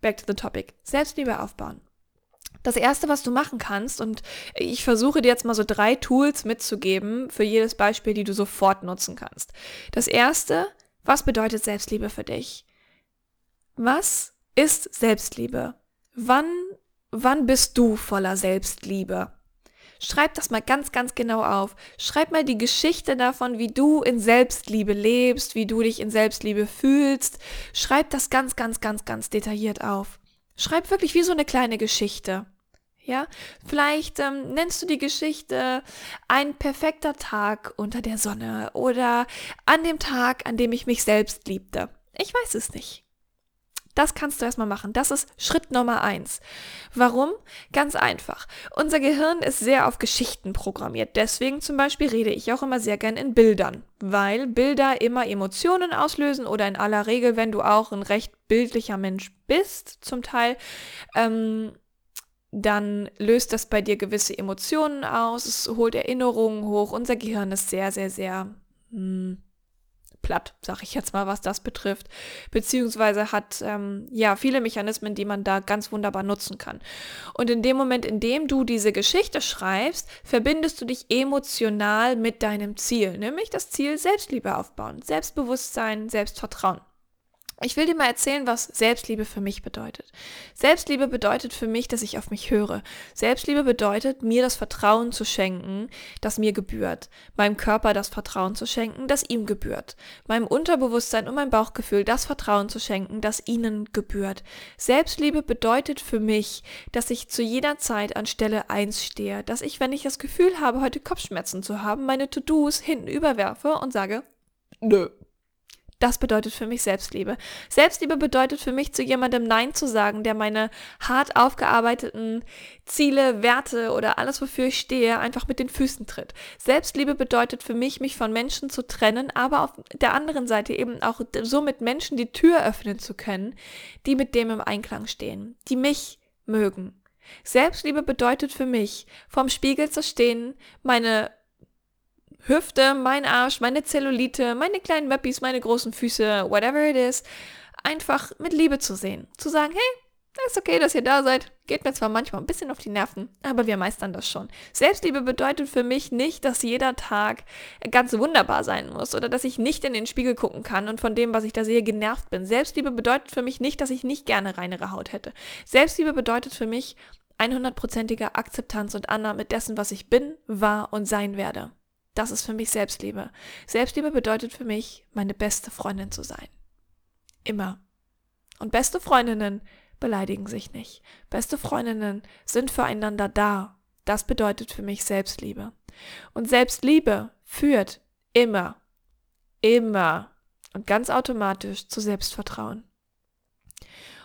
back to the topic. Selbstliebe aufbauen das Erste, was du machen kannst, und ich versuche dir jetzt mal so drei Tools mitzugeben für jedes Beispiel, die du sofort nutzen kannst. Das Erste, was bedeutet Selbstliebe für dich? Was ist Selbstliebe? Wann, wann bist du voller Selbstliebe? Schreib das mal ganz, ganz genau auf. Schreib mal die Geschichte davon, wie du in Selbstliebe lebst, wie du dich in Selbstliebe fühlst. Schreib das ganz, ganz, ganz, ganz detailliert auf. Schreib wirklich wie so eine kleine Geschichte. Ja, vielleicht ähm, nennst du die Geschichte ein perfekter Tag unter der Sonne oder an dem Tag, an dem ich mich selbst liebte. Ich weiß es nicht. Das kannst du erstmal machen. Das ist Schritt Nummer eins. Warum? Ganz einfach. Unser Gehirn ist sehr auf Geschichten programmiert. Deswegen zum Beispiel rede ich auch immer sehr gern in Bildern, weil Bilder immer Emotionen auslösen oder in aller Regel, wenn du auch ein recht bildlicher Mensch bist, zum Teil, ähm, dann löst das bei dir gewisse Emotionen aus, es holt Erinnerungen hoch. Unser Gehirn ist sehr, sehr, sehr mh, hm, platt, sag ich jetzt mal, was das betrifft. Beziehungsweise hat ähm, ja viele Mechanismen, die man da ganz wunderbar nutzen kann. Und in dem Moment, in dem du diese Geschichte schreibst, verbindest du dich emotional mit deinem Ziel, nämlich das Ziel Selbstliebe aufbauen, Selbstbewusstsein, Selbstvertrauen. Ich will dir mal erzählen, was Selbstliebe für mich bedeutet. Selbstliebe bedeutet für mich, dass ich auf mich höre. Selbstliebe bedeutet, mir das Vertrauen zu schenken, das mir gebührt. Meinem Körper das Vertrauen zu schenken, das ihm gebührt. Meinem Unterbewusstsein und meinem Bauchgefühl das Vertrauen zu schenken, das ihnen gebührt. Selbstliebe bedeutet für mich, dass ich zu jeder Zeit an Stelle 1 stehe. Dass ich, wenn ich das Gefühl habe, heute Kopfschmerzen zu haben, meine To-Dos hinten überwerfe und sage, nö, das bedeutet für mich Selbstliebe. Selbstliebe bedeutet für mich, zu jemandem Nein zu sagen, der meine hart aufgearbeiteten Ziele, Werte oder alles, wofür ich stehe, einfach mit den Füßen tritt. Selbstliebe bedeutet für mich, mich von Menschen zu trennen, aber auf der anderen Seite eben auch so mit Menschen die Tür öffnen zu können, die mit dem im Einklang stehen, die mich mögen. Selbstliebe bedeutet für mich, vorm Spiegel zu stehen, meine Hüfte, mein Arsch, meine Zellulite, meine kleinen Möppis, meine großen Füße, whatever it is, einfach mit Liebe zu sehen. Zu sagen, hey, ist okay, dass ihr da seid. Geht mir zwar manchmal ein bisschen auf die Nerven, aber wir meistern das schon. Selbstliebe bedeutet für mich nicht, dass jeder Tag ganz wunderbar sein muss oder dass ich nicht in den Spiegel gucken kann und von dem, was ich da sehe, genervt bin. Selbstliebe bedeutet für mich nicht, dass ich nicht gerne reinere Haut hätte. Selbstliebe bedeutet für mich 100%ige Akzeptanz und Annahme dessen, was ich bin, war und sein werde. Das ist für mich Selbstliebe. Selbstliebe bedeutet für mich, meine beste Freundin zu sein. Immer. Und beste Freundinnen beleidigen sich nicht. Beste Freundinnen sind füreinander da. Das bedeutet für mich Selbstliebe. Und Selbstliebe führt immer, immer und ganz automatisch zu Selbstvertrauen.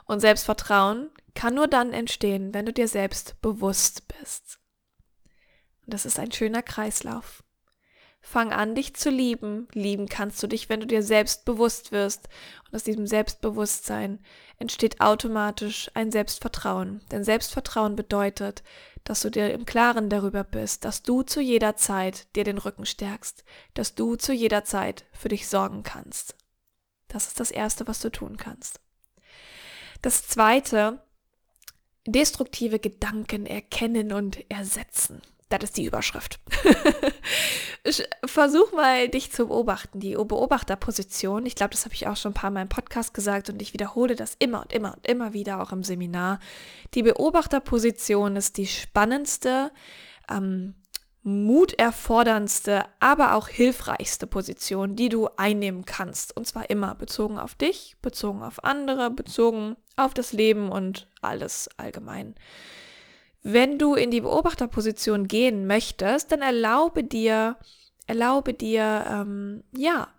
Und Selbstvertrauen kann nur dann entstehen, wenn du dir selbst bewusst bist. Und das ist ein schöner Kreislauf. Fang an, dich zu lieben. Lieben kannst du dich, wenn du dir selbst bewusst wirst. Und aus diesem Selbstbewusstsein entsteht automatisch ein Selbstvertrauen. Denn Selbstvertrauen bedeutet, dass du dir im Klaren darüber bist, dass du zu jeder Zeit dir den Rücken stärkst, dass du zu jeder Zeit für dich sorgen kannst. Das ist das Erste, was du tun kannst. Das Zweite, destruktive Gedanken erkennen und ersetzen. Das ist die Überschrift. Versuch mal, dich zu beobachten, die Beobachterposition. Ich glaube, das habe ich auch schon ein paar Mal im Podcast gesagt und ich wiederhole das immer und immer und immer wieder auch im Seminar. Die Beobachterposition ist die spannendste, ähm, muterforderndste, aber auch hilfreichste Position, die du einnehmen kannst. Und zwar immer bezogen auf dich, bezogen auf andere, bezogen auf das Leben und alles allgemein. Wenn du in die Beobachterposition gehen möchtest, dann erlaube dir, erlaube dir, ähm, ja,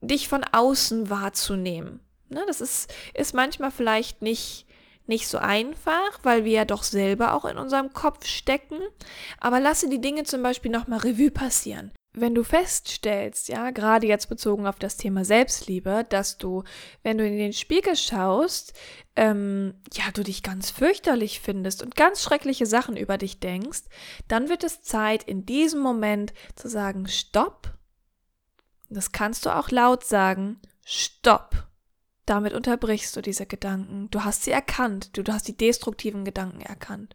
dich von außen wahrzunehmen. Ne, das ist, ist manchmal vielleicht nicht, nicht so einfach, weil wir ja doch selber auch in unserem Kopf stecken. Aber lasse die Dinge zum Beispiel nochmal Revue passieren wenn du feststellst, ja, gerade jetzt bezogen auf das Thema Selbstliebe, dass du, wenn du in den Spiegel schaust, ähm, ja, du dich ganz fürchterlich findest und ganz schreckliche Sachen über dich denkst, dann wird es Zeit, in diesem Moment zu sagen, stopp. Das kannst du auch laut sagen, stopp. Damit unterbrichst du diese Gedanken. Du hast sie erkannt. Du, du hast die destruktiven Gedanken erkannt.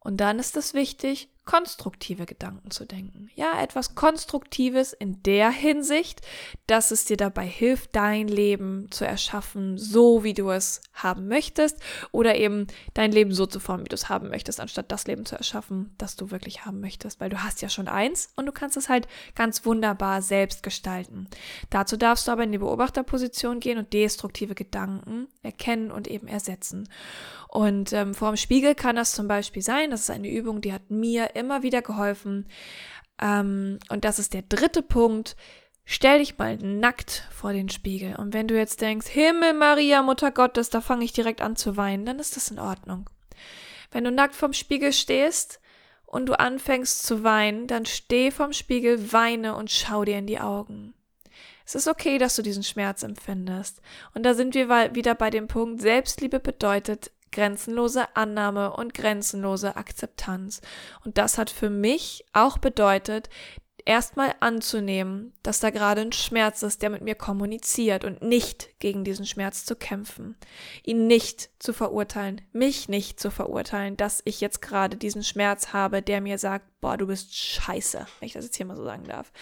Und dann ist es wichtig, konstruktive Gedanken zu denken. Ja, etwas Konstruktives in der Hinsicht, dass es dir dabei hilft, dein Leben zu erschaffen, so wie du es haben möchtest, oder eben dein Leben so zu formen, wie du es haben möchtest, anstatt das Leben zu erschaffen, das du wirklich haben möchtest, weil du hast ja schon eins und du kannst es halt ganz wunderbar selbst gestalten. Dazu darfst du aber in die Beobachterposition gehen und destruktive Gedanken erkennen und eben ersetzen. Und ähm, vor dem Spiegel kann das zum Beispiel sein, das ist eine Übung, die hat mir immer wieder geholfen. Ähm, und das ist der dritte Punkt. Stell dich mal nackt vor den Spiegel. Und wenn du jetzt denkst, Himmel, Maria, Mutter Gottes, da fange ich direkt an zu weinen, dann ist das in Ordnung. Wenn du nackt vorm Spiegel stehst und du anfängst zu weinen, dann steh vorm Spiegel, weine und schau dir in die Augen. Es ist okay, dass du diesen Schmerz empfindest. Und da sind wir wieder bei dem Punkt, Selbstliebe bedeutet, grenzenlose Annahme und grenzenlose Akzeptanz. Und das hat für mich auch bedeutet, erstmal anzunehmen, dass da gerade ein Schmerz ist, der mit mir kommuniziert und nicht gegen diesen Schmerz zu kämpfen, ihn nicht zu verurteilen, mich nicht zu verurteilen, dass ich jetzt gerade diesen Schmerz habe, der mir sagt, boah, du bist scheiße, wenn ich das jetzt hier mal so sagen darf.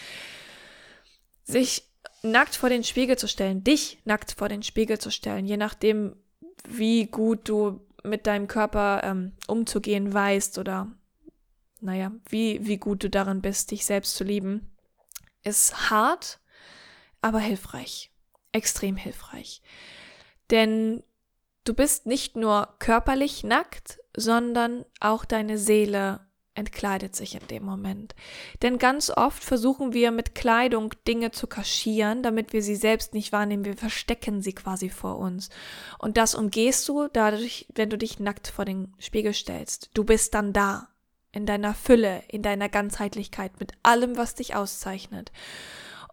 Sich nackt vor den Spiegel zu stellen, dich nackt vor den Spiegel zu stellen, je nachdem, wie gut du mit deinem Körper ähm, umzugehen weißt oder naja, wie, wie gut du darin bist, dich selbst zu lieben, ist hart, aber hilfreich. Extrem hilfreich. Denn du bist nicht nur körperlich nackt, sondern auch deine Seele entkleidet sich in dem Moment. Denn ganz oft versuchen wir mit Kleidung Dinge zu kaschieren, damit wir sie selbst nicht wahrnehmen. Wir verstecken sie quasi vor uns. Und das umgehst du dadurch, wenn du dich nackt vor den Spiegel stellst. Du bist dann da. In deiner Fülle, in deiner Ganzheitlichkeit, mit allem, was dich auszeichnet.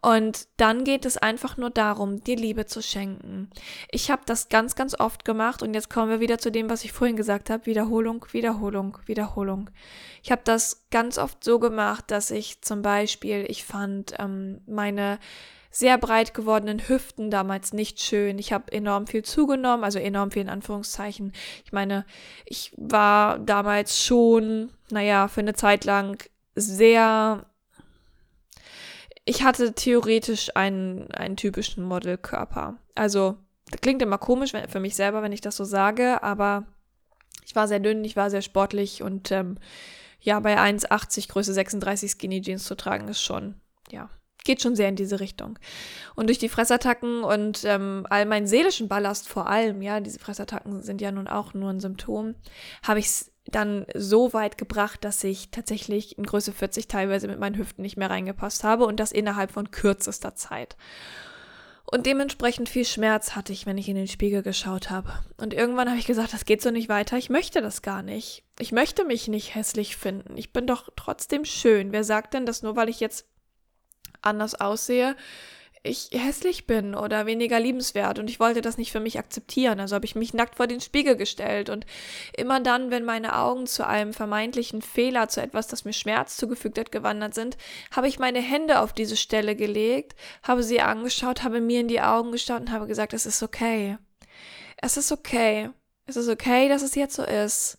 Und dann geht es einfach nur darum, dir Liebe zu schenken. Ich habe das ganz, ganz oft gemacht und jetzt kommen wir wieder zu dem, was ich vorhin gesagt habe. Wiederholung, Wiederholung, Wiederholung. Ich habe das ganz oft so gemacht, dass ich zum Beispiel, ich fand ähm, meine sehr breit gewordenen Hüften damals nicht schön. Ich habe enorm viel zugenommen, also enorm viel in Anführungszeichen. Ich meine, ich war damals schon, naja, für eine Zeit lang sehr ich hatte theoretisch einen, einen typischen Modelkörper. Also, klingt immer komisch für mich selber, wenn ich das so sage, aber ich war sehr dünn, ich war sehr sportlich und ähm, ja, bei 1,80 Größe 36 Skinny Jeans zu tragen ist schon, ja, geht schon sehr in diese Richtung. Und durch die Fressattacken und ähm, all meinen seelischen Ballast vor allem, ja, diese Fressattacken sind ja nun auch nur ein Symptom, habe ich es dann so weit gebracht, dass ich tatsächlich in Größe 40 teilweise mit meinen Hüften nicht mehr reingepasst habe und das innerhalb von kürzester Zeit. Und dementsprechend viel Schmerz hatte ich, wenn ich in den Spiegel geschaut habe. Und irgendwann habe ich gesagt, das geht so nicht weiter. Ich möchte das gar nicht. Ich möchte mich nicht hässlich finden. Ich bin doch trotzdem schön. Wer sagt denn, dass nur weil ich jetzt anders aussehe, ich hässlich bin oder weniger liebenswert und ich wollte das nicht für mich akzeptieren. Also habe ich mich nackt vor den Spiegel gestellt und immer dann, wenn meine Augen zu einem vermeintlichen Fehler, zu etwas, das mir Schmerz zugefügt hat, gewandert sind, habe ich meine Hände auf diese Stelle gelegt, habe sie angeschaut, habe mir in die Augen geschaut und habe gesagt, es ist okay. Es ist okay. Es ist okay, dass es jetzt so ist.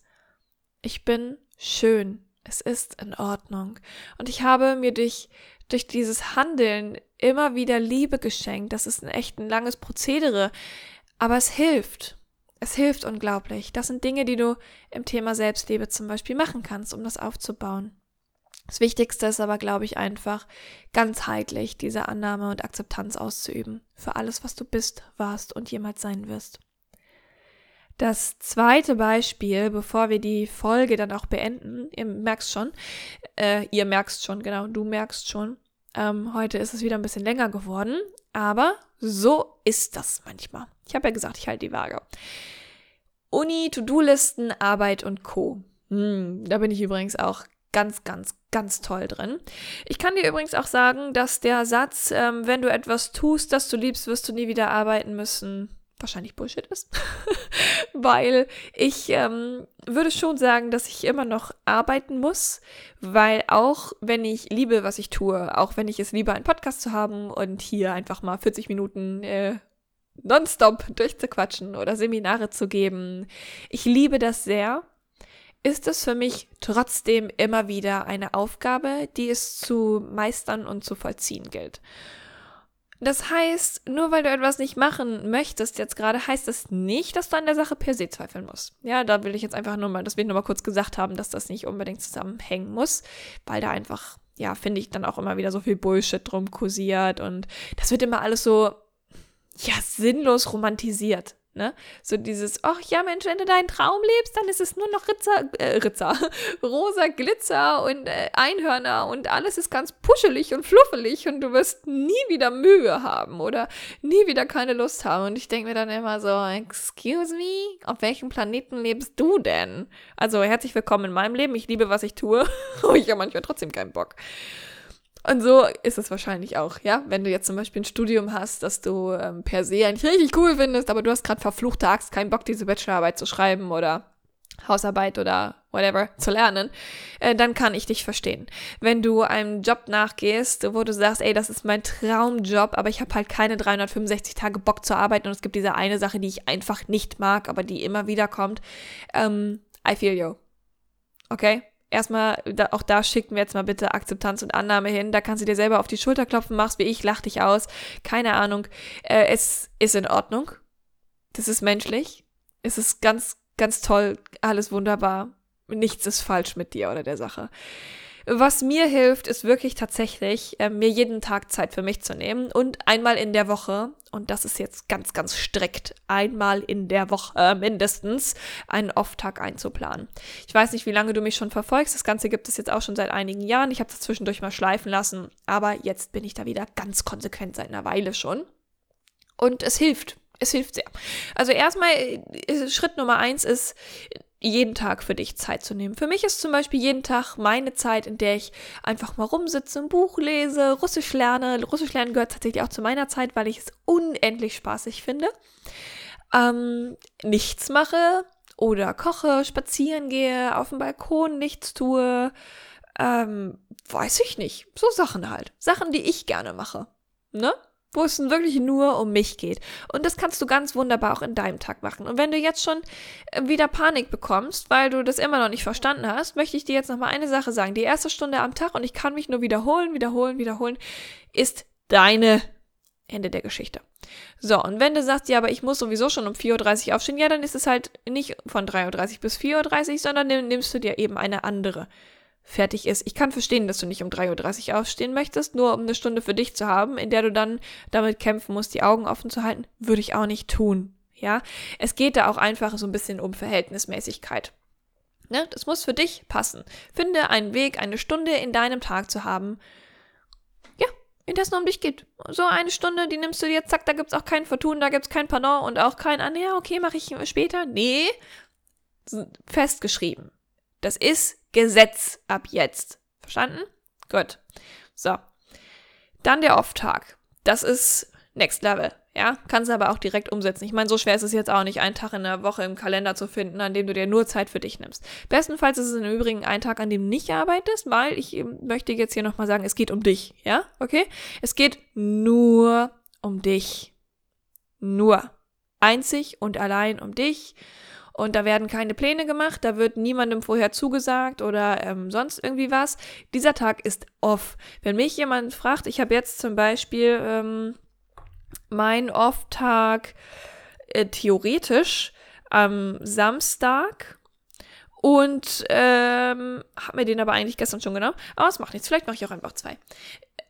Ich bin schön. Es ist in Ordnung. Und ich habe mir durch durch dieses Handeln immer wieder Liebe geschenkt. Das ist ein echt ein langes Prozedere, aber es hilft. Es hilft unglaublich. Das sind Dinge, die du im Thema Selbstliebe zum Beispiel machen kannst, um das aufzubauen. Das Wichtigste ist aber, glaube ich, einfach ganzheitlich diese Annahme und Akzeptanz auszuüben für alles, was du bist, warst und jemals sein wirst. Das zweite Beispiel, bevor wir die Folge dann auch beenden, ihr merkst schon, äh, ihr merkst schon, genau, du merkst schon, ähm, heute ist es wieder ein bisschen länger geworden, aber so ist das manchmal. Ich habe ja gesagt, ich halte die Waage. Uni, To-Do-Listen, Arbeit und Co. Hm, da bin ich übrigens auch ganz, ganz, ganz toll drin. Ich kann dir übrigens auch sagen, dass der Satz, ähm, wenn du etwas tust, das du liebst, wirst du nie wieder arbeiten müssen, wahrscheinlich Bullshit ist, weil ich ähm, würde schon sagen, dass ich immer noch arbeiten muss, weil auch wenn ich liebe, was ich tue, auch wenn ich es liebe, einen Podcast zu haben und hier einfach mal 40 Minuten äh, nonstop durchzuquatschen oder Seminare zu geben, ich liebe das sehr, ist es für mich trotzdem immer wieder eine Aufgabe, die es zu meistern und zu vollziehen gilt. Das heißt, nur weil du etwas nicht machen möchtest jetzt gerade, heißt das nicht, dass du an der Sache per se zweifeln musst. Ja, da will ich jetzt einfach nur mal, das will ich nur mal kurz gesagt haben, dass das nicht unbedingt zusammenhängen muss, weil da einfach, ja, finde ich dann auch immer wieder so viel Bullshit drum kursiert und das wird immer alles so, ja, sinnlos romantisiert. Ne? So dieses, ach ja, Mensch, wenn du deinen Traum lebst, dann ist es nur noch Ritzer, äh, Ritzer, rosa Glitzer und äh, Einhörner und alles ist ganz puschelig und fluffelig und du wirst nie wieder Mühe haben oder nie wieder keine Lust haben. Und ich denke mir dann immer so, excuse me, auf welchem Planeten lebst du denn? Also herzlich willkommen in meinem Leben. Ich liebe, was ich tue, aber ich habe manchmal trotzdem keinen Bock. Und so ist es wahrscheinlich auch, ja. Wenn du jetzt zum Beispiel ein Studium hast, das du ähm, per se eigentlich richtig cool findest, aber du hast gerade verfluchte Axt, keinen Bock, diese Bachelorarbeit zu schreiben oder Hausarbeit oder whatever zu lernen, äh, dann kann ich dich verstehen. Wenn du einem Job nachgehst, wo du sagst, ey, das ist mein Traumjob, aber ich habe halt keine 365 Tage Bock zu arbeiten und es gibt diese eine Sache, die ich einfach nicht mag, aber die immer wieder kommt, ähm, I feel you. Okay? Erstmal, da, auch da schicken wir jetzt mal bitte Akzeptanz und Annahme hin. Da kannst du dir selber auf die Schulter klopfen, machst wie ich, lach dich aus. Keine Ahnung. Äh, es ist in Ordnung. Das ist menschlich. Es ist ganz, ganz toll. Alles wunderbar. Nichts ist falsch mit dir oder der Sache. Was mir hilft, ist wirklich tatsächlich, äh, mir jeden Tag Zeit für mich zu nehmen und einmal in der Woche, und das ist jetzt ganz, ganz strikt, einmal in der Woche äh, mindestens einen Off-Tag einzuplanen. Ich weiß nicht, wie lange du mich schon verfolgst. Das Ganze gibt es jetzt auch schon seit einigen Jahren. Ich habe das zwischendurch mal schleifen lassen, aber jetzt bin ich da wieder ganz konsequent seit einer Weile schon. Und es hilft. Es hilft sehr. Also erstmal, äh, Schritt Nummer eins ist, jeden Tag für dich Zeit zu nehmen. Für mich ist zum Beispiel jeden Tag meine Zeit, in der ich einfach mal rumsitze, ein Buch lese, Russisch lerne. Russisch lernen gehört tatsächlich auch zu meiner Zeit, weil ich es unendlich spaßig finde. Ähm, nichts mache oder koche, spazieren gehe, auf dem Balkon nichts tue. Ähm, weiß ich nicht. So Sachen halt. Sachen, die ich gerne mache. Ne? Wo es wirklich nur um mich geht. Und das kannst du ganz wunderbar auch in deinem Tag machen. Und wenn du jetzt schon äh, wieder Panik bekommst, weil du das immer noch nicht verstanden hast, möchte ich dir jetzt nochmal eine Sache sagen. Die erste Stunde am Tag, und ich kann mich nur wiederholen, wiederholen, wiederholen, ist deine Ende der Geschichte. So, und wenn du sagst, ja, aber ich muss sowieso schon um 4.30 Uhr aufstehen, ja, dann ist es halt nicht von 3.30 Uhr bis 4.30 Uhr, sondern nimmst du dir eben eine andere fertig ist. Ich kann verstehen, dass du nicht um 3.30 Uhr aufstehen möchtest, nur um eine Stunde für dich zu haben, in der du dann damit kämpfen musst, die Augen offen zu halten. Würde ich auch nicht tun. Ja, es geht da auch einfach so ein bisschen um Verhältnismäßigkeit. Ne? Das muss für dich passen. Finde einen Weg, eine Stunde in deinem Tag zu haben, ja, in der es nur um dich geht. So eine Stunde, die nimmst du dir, zack, da gibt es auch kein Vertun, da gibt es kein Pardon und auch kein, ah, ja, okay, mache ich später. Nee, festgeschrieben. Das ist Gesetz ab jetzt. Verstanden? Gut. So. Dann der Off-Tag. Das ist Next Level. Ja, kannst aber auch direkt umsetzen. Ich meine, so schwer ist es jetzt auch nicht, einen Tag in der Woche im Kalender zu finden, an dem du dir nur Zeit für dich nimmst. Bestenfalls ist es im Übrigen ein Tag, an dem du nicht arbeitest, weil ich möchte jetzt hier nochmal sagen, es geht um dich. Ja, okay? Es geht nur um dich. Nur. Einzig und allein um dich und da werden keine Pläne gemacht, da wird niemandem vorher zugesagt oder ähm, sonst irgendwie was. Dieser Tag ist off. Wenn mich jemand fragt, ich habe jetzt zum Beispiel ähm, mein Off-Tag äh, theoretisch am Samstag und ähm, habe mir den aber eigentlich gestern schon genommen. Aber es macht nichts, vielleicht mache ich auch einfach zwei.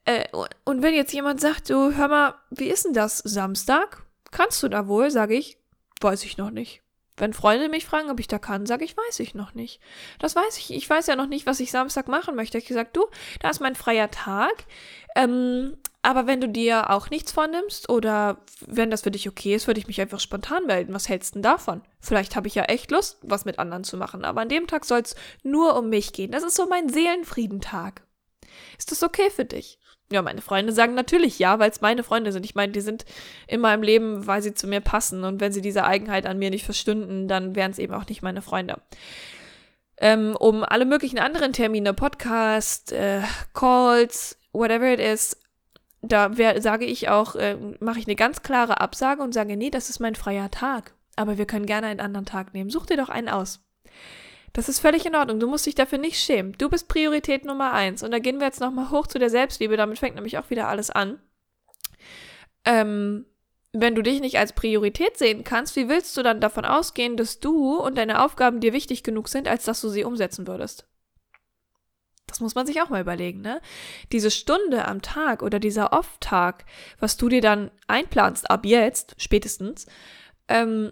Äh, und wenn jetzt jemand sagt, du hör mal, wie ist denn das Samstag? Kannst du da wohl? Sage ich, weiß ich noch nicht. Wenn Freunde mich fragen, ob ich da kann, sage ich, weiß ich noch nicht. Das weiß ich. Ich weiß ja noch nicht, was ich Samstag machen möchte. Ich gesagt, du, da ist mein freier Tag. Ähm, aber wenn du dir auch nichts vornimmst oder wenn das für dich okay ist, würde ich mich einfach spontan melden. Was hältst du denn davon? Vielleicht habe ich ja echt Lust, was mit anderen zu machen. Aber an dem Tag soll es nur um mich gehen. Das ist so mein Seelenfriedentag. Ist das okay für dich? Ja, meine Freunde sagen natürlich ja, weil es meine Freunde sind. Ich meine, die sind in meinem Leben, weil sie zu mir passen. Und wenn sie diese Eigenheit an mir nicht verstünden, dann wären es eben auch nicht meine Freunde. Ähm, um alle möglichen anderen Termine, Podcast, äh, Calls, whatever it is, da wär, sage ich auch, äh, mache ich eine ganz klare Absage und sage, nee, das ist mein freier Tag. Aber wir können gerne einen anderen Tag nehmen. Such dir doch einen aus. Das ist völlig in Ordnung. Du musst dich dafür nicht schämen. Du bist Priorität Nummer eins. Und da gehen wir jetzt nochmal hoch zu der Selbstliebe. Damit fängt nämlich auch wieder alles an. Ähm, wenn du dich nicht als Priorität sehen kannst, wie willst du dann davon ausgehen, dass du und deine Aufgaben dir wichtig genug sind, als dass du sie umsetzen würdest? Das muss man sich auch mal überlegen, ne? Diese Stunde am Tag oder dieser Off-Tag, was du dir dann einplanst, ab jetzt, spätestens, ähm,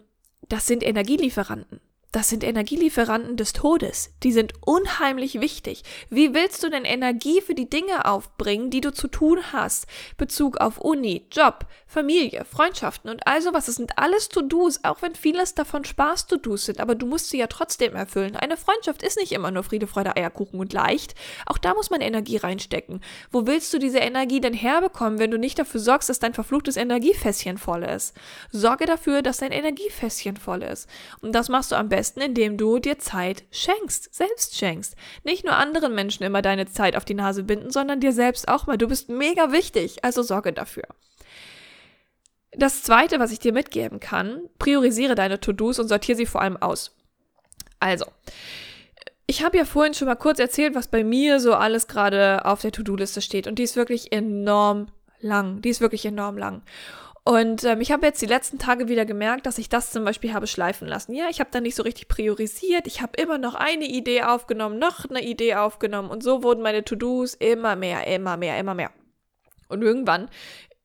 das sind Energielieferanten. Das sind Energielieferanten des Todes. Die sind unheimlich wichtig. Wie willst du denn Energie für die Dinge aufbringen, die du zu tun hast? Bezug auf Uni, Job, Familie, Freundschaften und all sowas. Das sind alles To-Dos, auch wenn vieles davon Spaß-To-Dos sind, aber du musst sie ja trotzdem erfüllen. Eine Freundschaft ist nicht immer nur Friede, Freude, Eierkuchen und leicht. Auch da muss man Energie reinstecken. Wo willst du diese Energie denn herbekommen, wenn du nicht dafür sorgst, dass dein verfluchtes Energiefässchen voll ist? Sorge dafür, dass dein Energiefässchen voll ist. Und das machst du am besten besten, indem du dir Zeit schenkst, selbst schenkst. Nicht nur anderen Menschen immer deine Zeit auf die Nase binden, sondern dir selbst auch mal. Du bist mega wichtig, also sorge dafür. Das zweite, was ich dir mitgeben kann, priorisiere deine To-Dos und sortiere sie vor allem aus. Also, ich habe ja vorhin schon mal kurz erzählt, was bei mir so alles gerade auf der To-Do-Liste steht. Und die ist wirklich enorm lang. Die ist wirklich enorm lang. Und ähm, ich habe jetzt die letzten Tage wieder gemerkt, dass ich das zum Beispiel habe schleifen lassen. Ja, ich habe da nicht so richtig priorisiert. Ich habe immer noch eine Idee aufgenommen, noch eine Idee aufgenommen. Und so wurden meine To-Dos immer mehr, immer mehr, immer mehr. Und irgendwann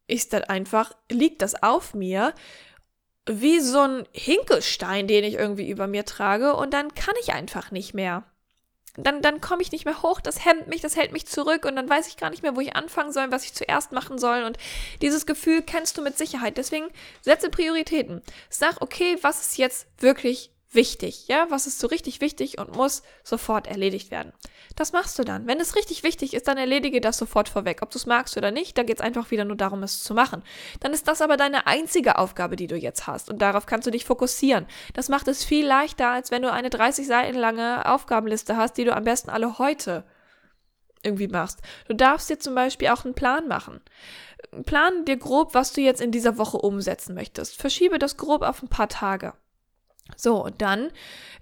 ist dann einfach, liegt das auf mir wie so ein Hinkelstein, den ich irgendwie über mir trage. Und dann kann ich einfach nicht mehr dann, dann komme ich nicht mehr hoch, das hemmt mich, das hält mich zurück und dann weiß ich gar nicht mehr, wo ich anfangen soll, was ich zuerst machen soll. Und dieses Gefühl kennst du mit Sicherheit. Deswegen setze Prioritäten. Sag, okay, was ist jetzt wirklich wichtig, ja? Was ist so richtig wichtig und muss sofort erledigt werden? Das machst du dann. Wenn es richtig wichtig ist, dann erledige das sofort vorweg. Ob du es magst oder nicht, da geht es einfach wieder nur darum, es zu machen. Dann ist das aber deine einzige Aufgabe, die du jetzt hast und darauf kannst du dich fokussieren. Das macht es viel leichter, als wenn du eine 30 Seiten lange Aufgabenliste hast, die du am besten alle heute irgendwie machst. Du darfst dir zum Beispiel auch einen Plan machen. Plan dir grob, was du jetzt in dieser Woche umsetzen möchtest. Verschiebe das grob auf ein paar Tage. So, und dann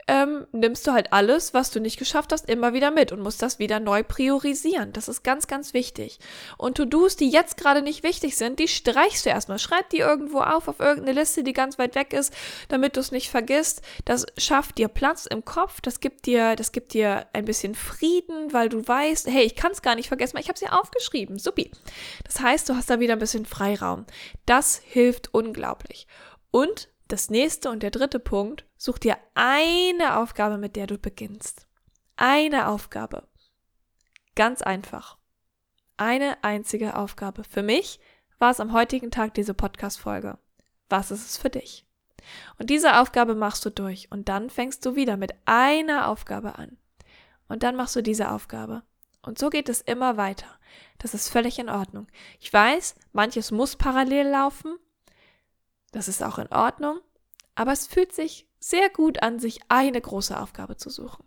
ähm, nimmst du halt alles, was du nicht geschafft hast, immer wieder mit und musst das wieder neu priorisieren. Das ist ganz, ganz wichtig. Und To-Dos, die jetzt gerade nicht wichtig sind, die streichst du erstmal. Schreib die irgendwo auf, auf irgendeine Liste, die ganz weit weg ist, damit du es nicht vergisst. Das schafft dir Platz im Kopf, das gibt dir, das gibt dir ein bisschen Frieden, weil du weißt, hey, ich kann es gar nicht vergessen, weil ich habe es ja aufgeschrieben. Supi. Das heißt, du hast da wieder ein bisschen Freiraum. Das hilft unglaublich. Und das nächste und der dritte Punkt, such dir eine Aufgabe, mit der du beginnst. Eine Aufgabe. Ganz einfach. Eine einzige Aufgabe. Für mich war es am heutigen Tag diese Podcast-Folge. Was ist es für dich? Und diese Aufgabe machst du durch und dann fängst du wieder mit einer Aufgabe an. Und dann machst du diese Aufgabe. Und so geht es immer weiter. Das ist völlig in Ordnung. Ich weiß, manches muss parallel laufen, das ist auch in Ordnung, aber es fühlt sich sehr gut an, sich eine große Aufgabe zu suchen.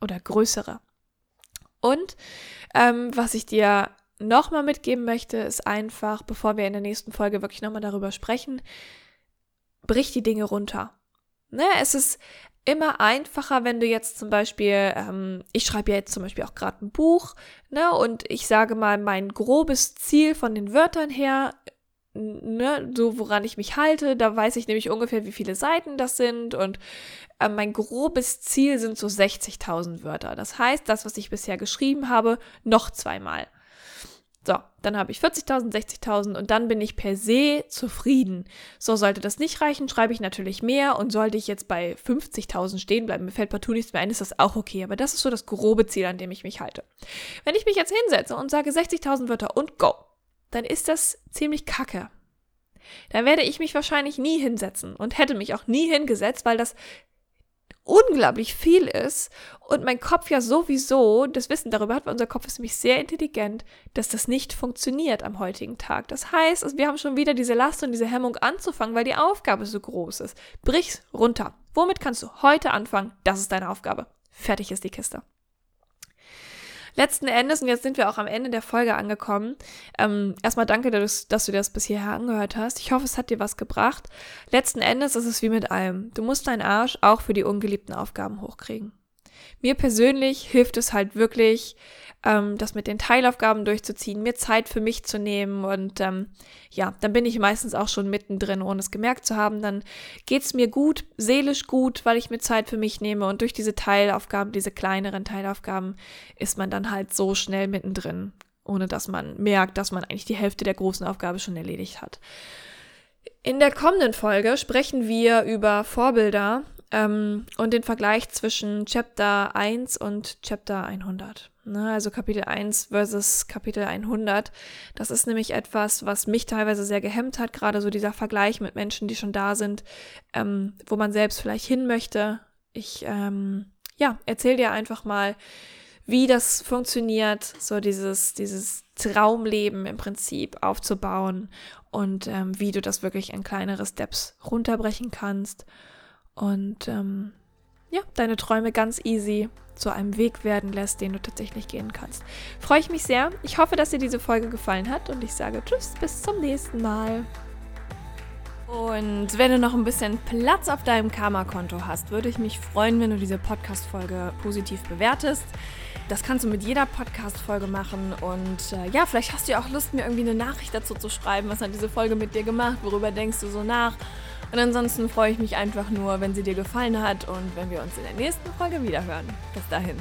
Oder größere. Und ähm, was ich dir nochmal mitgeben möchte, ist einfach, bevor wir in der nächsten Folge wirklich nochmal darüber sprechen, brich die Dinge runter. Ne, es ist immer einfacher, wenn du jetzt zum Beispiel, ähm, ich schreibe ja jetzt zum Beispiel auch gerade ein Buch, ne, und ich sage mal, mein grobes Ziel von den Wörtern her ne, so woran ich mich halte. Da weiß ich nämlich ungefähr, wie viele Seiten das sind und äh, mein grobes Ziel sind so 60.000 Wörter. Das heißt, das, was ich bisher geschrieben habe, noch zweimal. So, dann habe ich 40.000, 60.000 und dann bin ich per se zufrieden. So, sollte das nicht reichen, schreibe ich natürlich mehr und sollte ich jetzt bei 50.000 stehen bleiben, mir fällt partout nichts mehr ein, ist das auch okay. Aber das ist so das grobe Ziel, an dem ich mich halte. Wenn ich mich jetzt hinsetze und sage 60.000 Wörter und go, dann ist das ziemlich kacke. Dann werde ich mich wahrscheinlich nie hinsetzen und hätte mich auch nie hingesetzt, weil das unglaublich viel ist und mein Kopf ja sowieso das Wissen darüber hat, weil unser Kopf ist nämlich sehr intelligent, dass das nicht funktioniert am heutigen Tag. Das heißt, wir haben schon wieder diese Last und diese Hemmung anzufangen, weil die Aufgabe so groß ist. Brich's runter. Womit kannst du heute anfangen? Das ist deine Aufgabe. Fertig ist die Kiste. Letzten Endes, und jetzt sind wir auch am Ende der Folge angekommen. Ähm, erstmal danke, dass, dass du das bis hierher angehört hast. Ich hoffe, es hat dir was gebracht. Letzten Endes ist es wie mit allem. Du musst deinen Arsch auch für die ungeliebten Aufgaben hochkriegen. Mir persönlich hilft es halt wirklich, ähm, das mit den Teilaufgaben durchzuziehen, mir Zeit für mich zu nehmen und ähm, ja, dann bin ich meistens auch schon mittendrin, ohne es gemerkt zu haben. Dann geht es mir gut, seelisch gut, weil ich mir Zeit für mich nehme und durch diese Teilaufgaben, diese kleineren Teilaufgaben, ist man dann halt so schnell mittendrin, ohne dass man merkt, dass man eigentlich die Hälfte der großen Aufgabe schon erledigt hat. In der kommenden Folge sprechen wir über Vorbilder ähm, und den Vergleich zwischen Chapter 1 und Chapter 100. Ne, also Kapitel 1 versus Kapitel 100. Das ist nämlich etwas, was mich teilweise sehr gehemmt hat, gerade so dieser Vergleich mit Menschen, die schon da sind, ähm, wo man selbst vielleicht hin möchte. Ich, ähm, ja, erzähl dir einfach mal, wie das funktioniert, so dieses, dieses Traumleben im Prinzip aufzubauen und ähm, wie du das wirklich in kleinere Steps runterbrechen kannst und ähm, ja, deine Träume ganz easy zu einem Weg werden lässt, den du tatsächlich gehen kannst. Freue ich mich sehr. Ich hoffe, dass dir diese Folge gefallen hat und ich sage Tschüss, bis zum nächsten Mal. Und wenn du noch ein bisschen Platz auf deinem Karma-Konto hast, würde ich mich freuen, wenn du diese Podcast-Folge positiv bewertest. Das kannst du mit jeder Podcast-Folge machen. Und äh, ja, vielleicht hast du ja auch Lust, mir irgendwie eine Nachricht dazu zu schreiben. Was hat diese Folge mit dir gemacht? Worüber denkst du so nach? Und ansonsten freue ich mich einfach nur, wenn sie dir gefallen hat und wenn wir uns in der nächsten Folge wiederhören. Bis dahin.